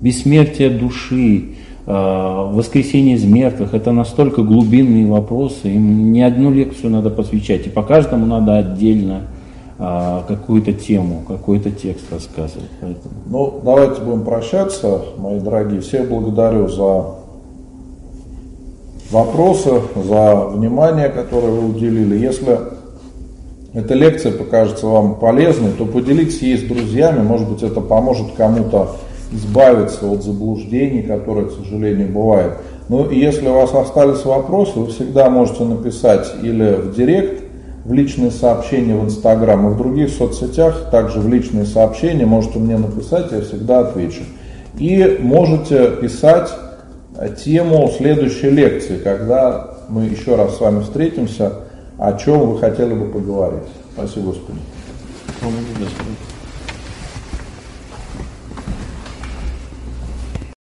бессмертия души, э, воскресение из мертвых, это настолько глубинные вопросы, им не одну лекцию надо посвящать, и по каждому надо отдельно какую-то тему, какой-то текст рассказывать. Поэтому. Ну, давайте будем прощаться, мои дорогие. Всех благодарю за вопросы, за внимание, которое вы уделили. Если эта лекция покажется вам полезной, то поделитесь ей с друзьями, может быть это поможет кому-то избавиться от заблуждений, которые, к сожалению, бывают. Ну и если у вас остались вопросы, вы всегда можете написать или в директ, в личные сообщения в Инстаграм и в других соцсетях, также в личные сообщения можете мне написать, я всегда отвечу. И можете писать тему следующей лекции, когда мы еще раз с вами встретимся о чем вы хотели бы поговорить. Спасибо, Господи.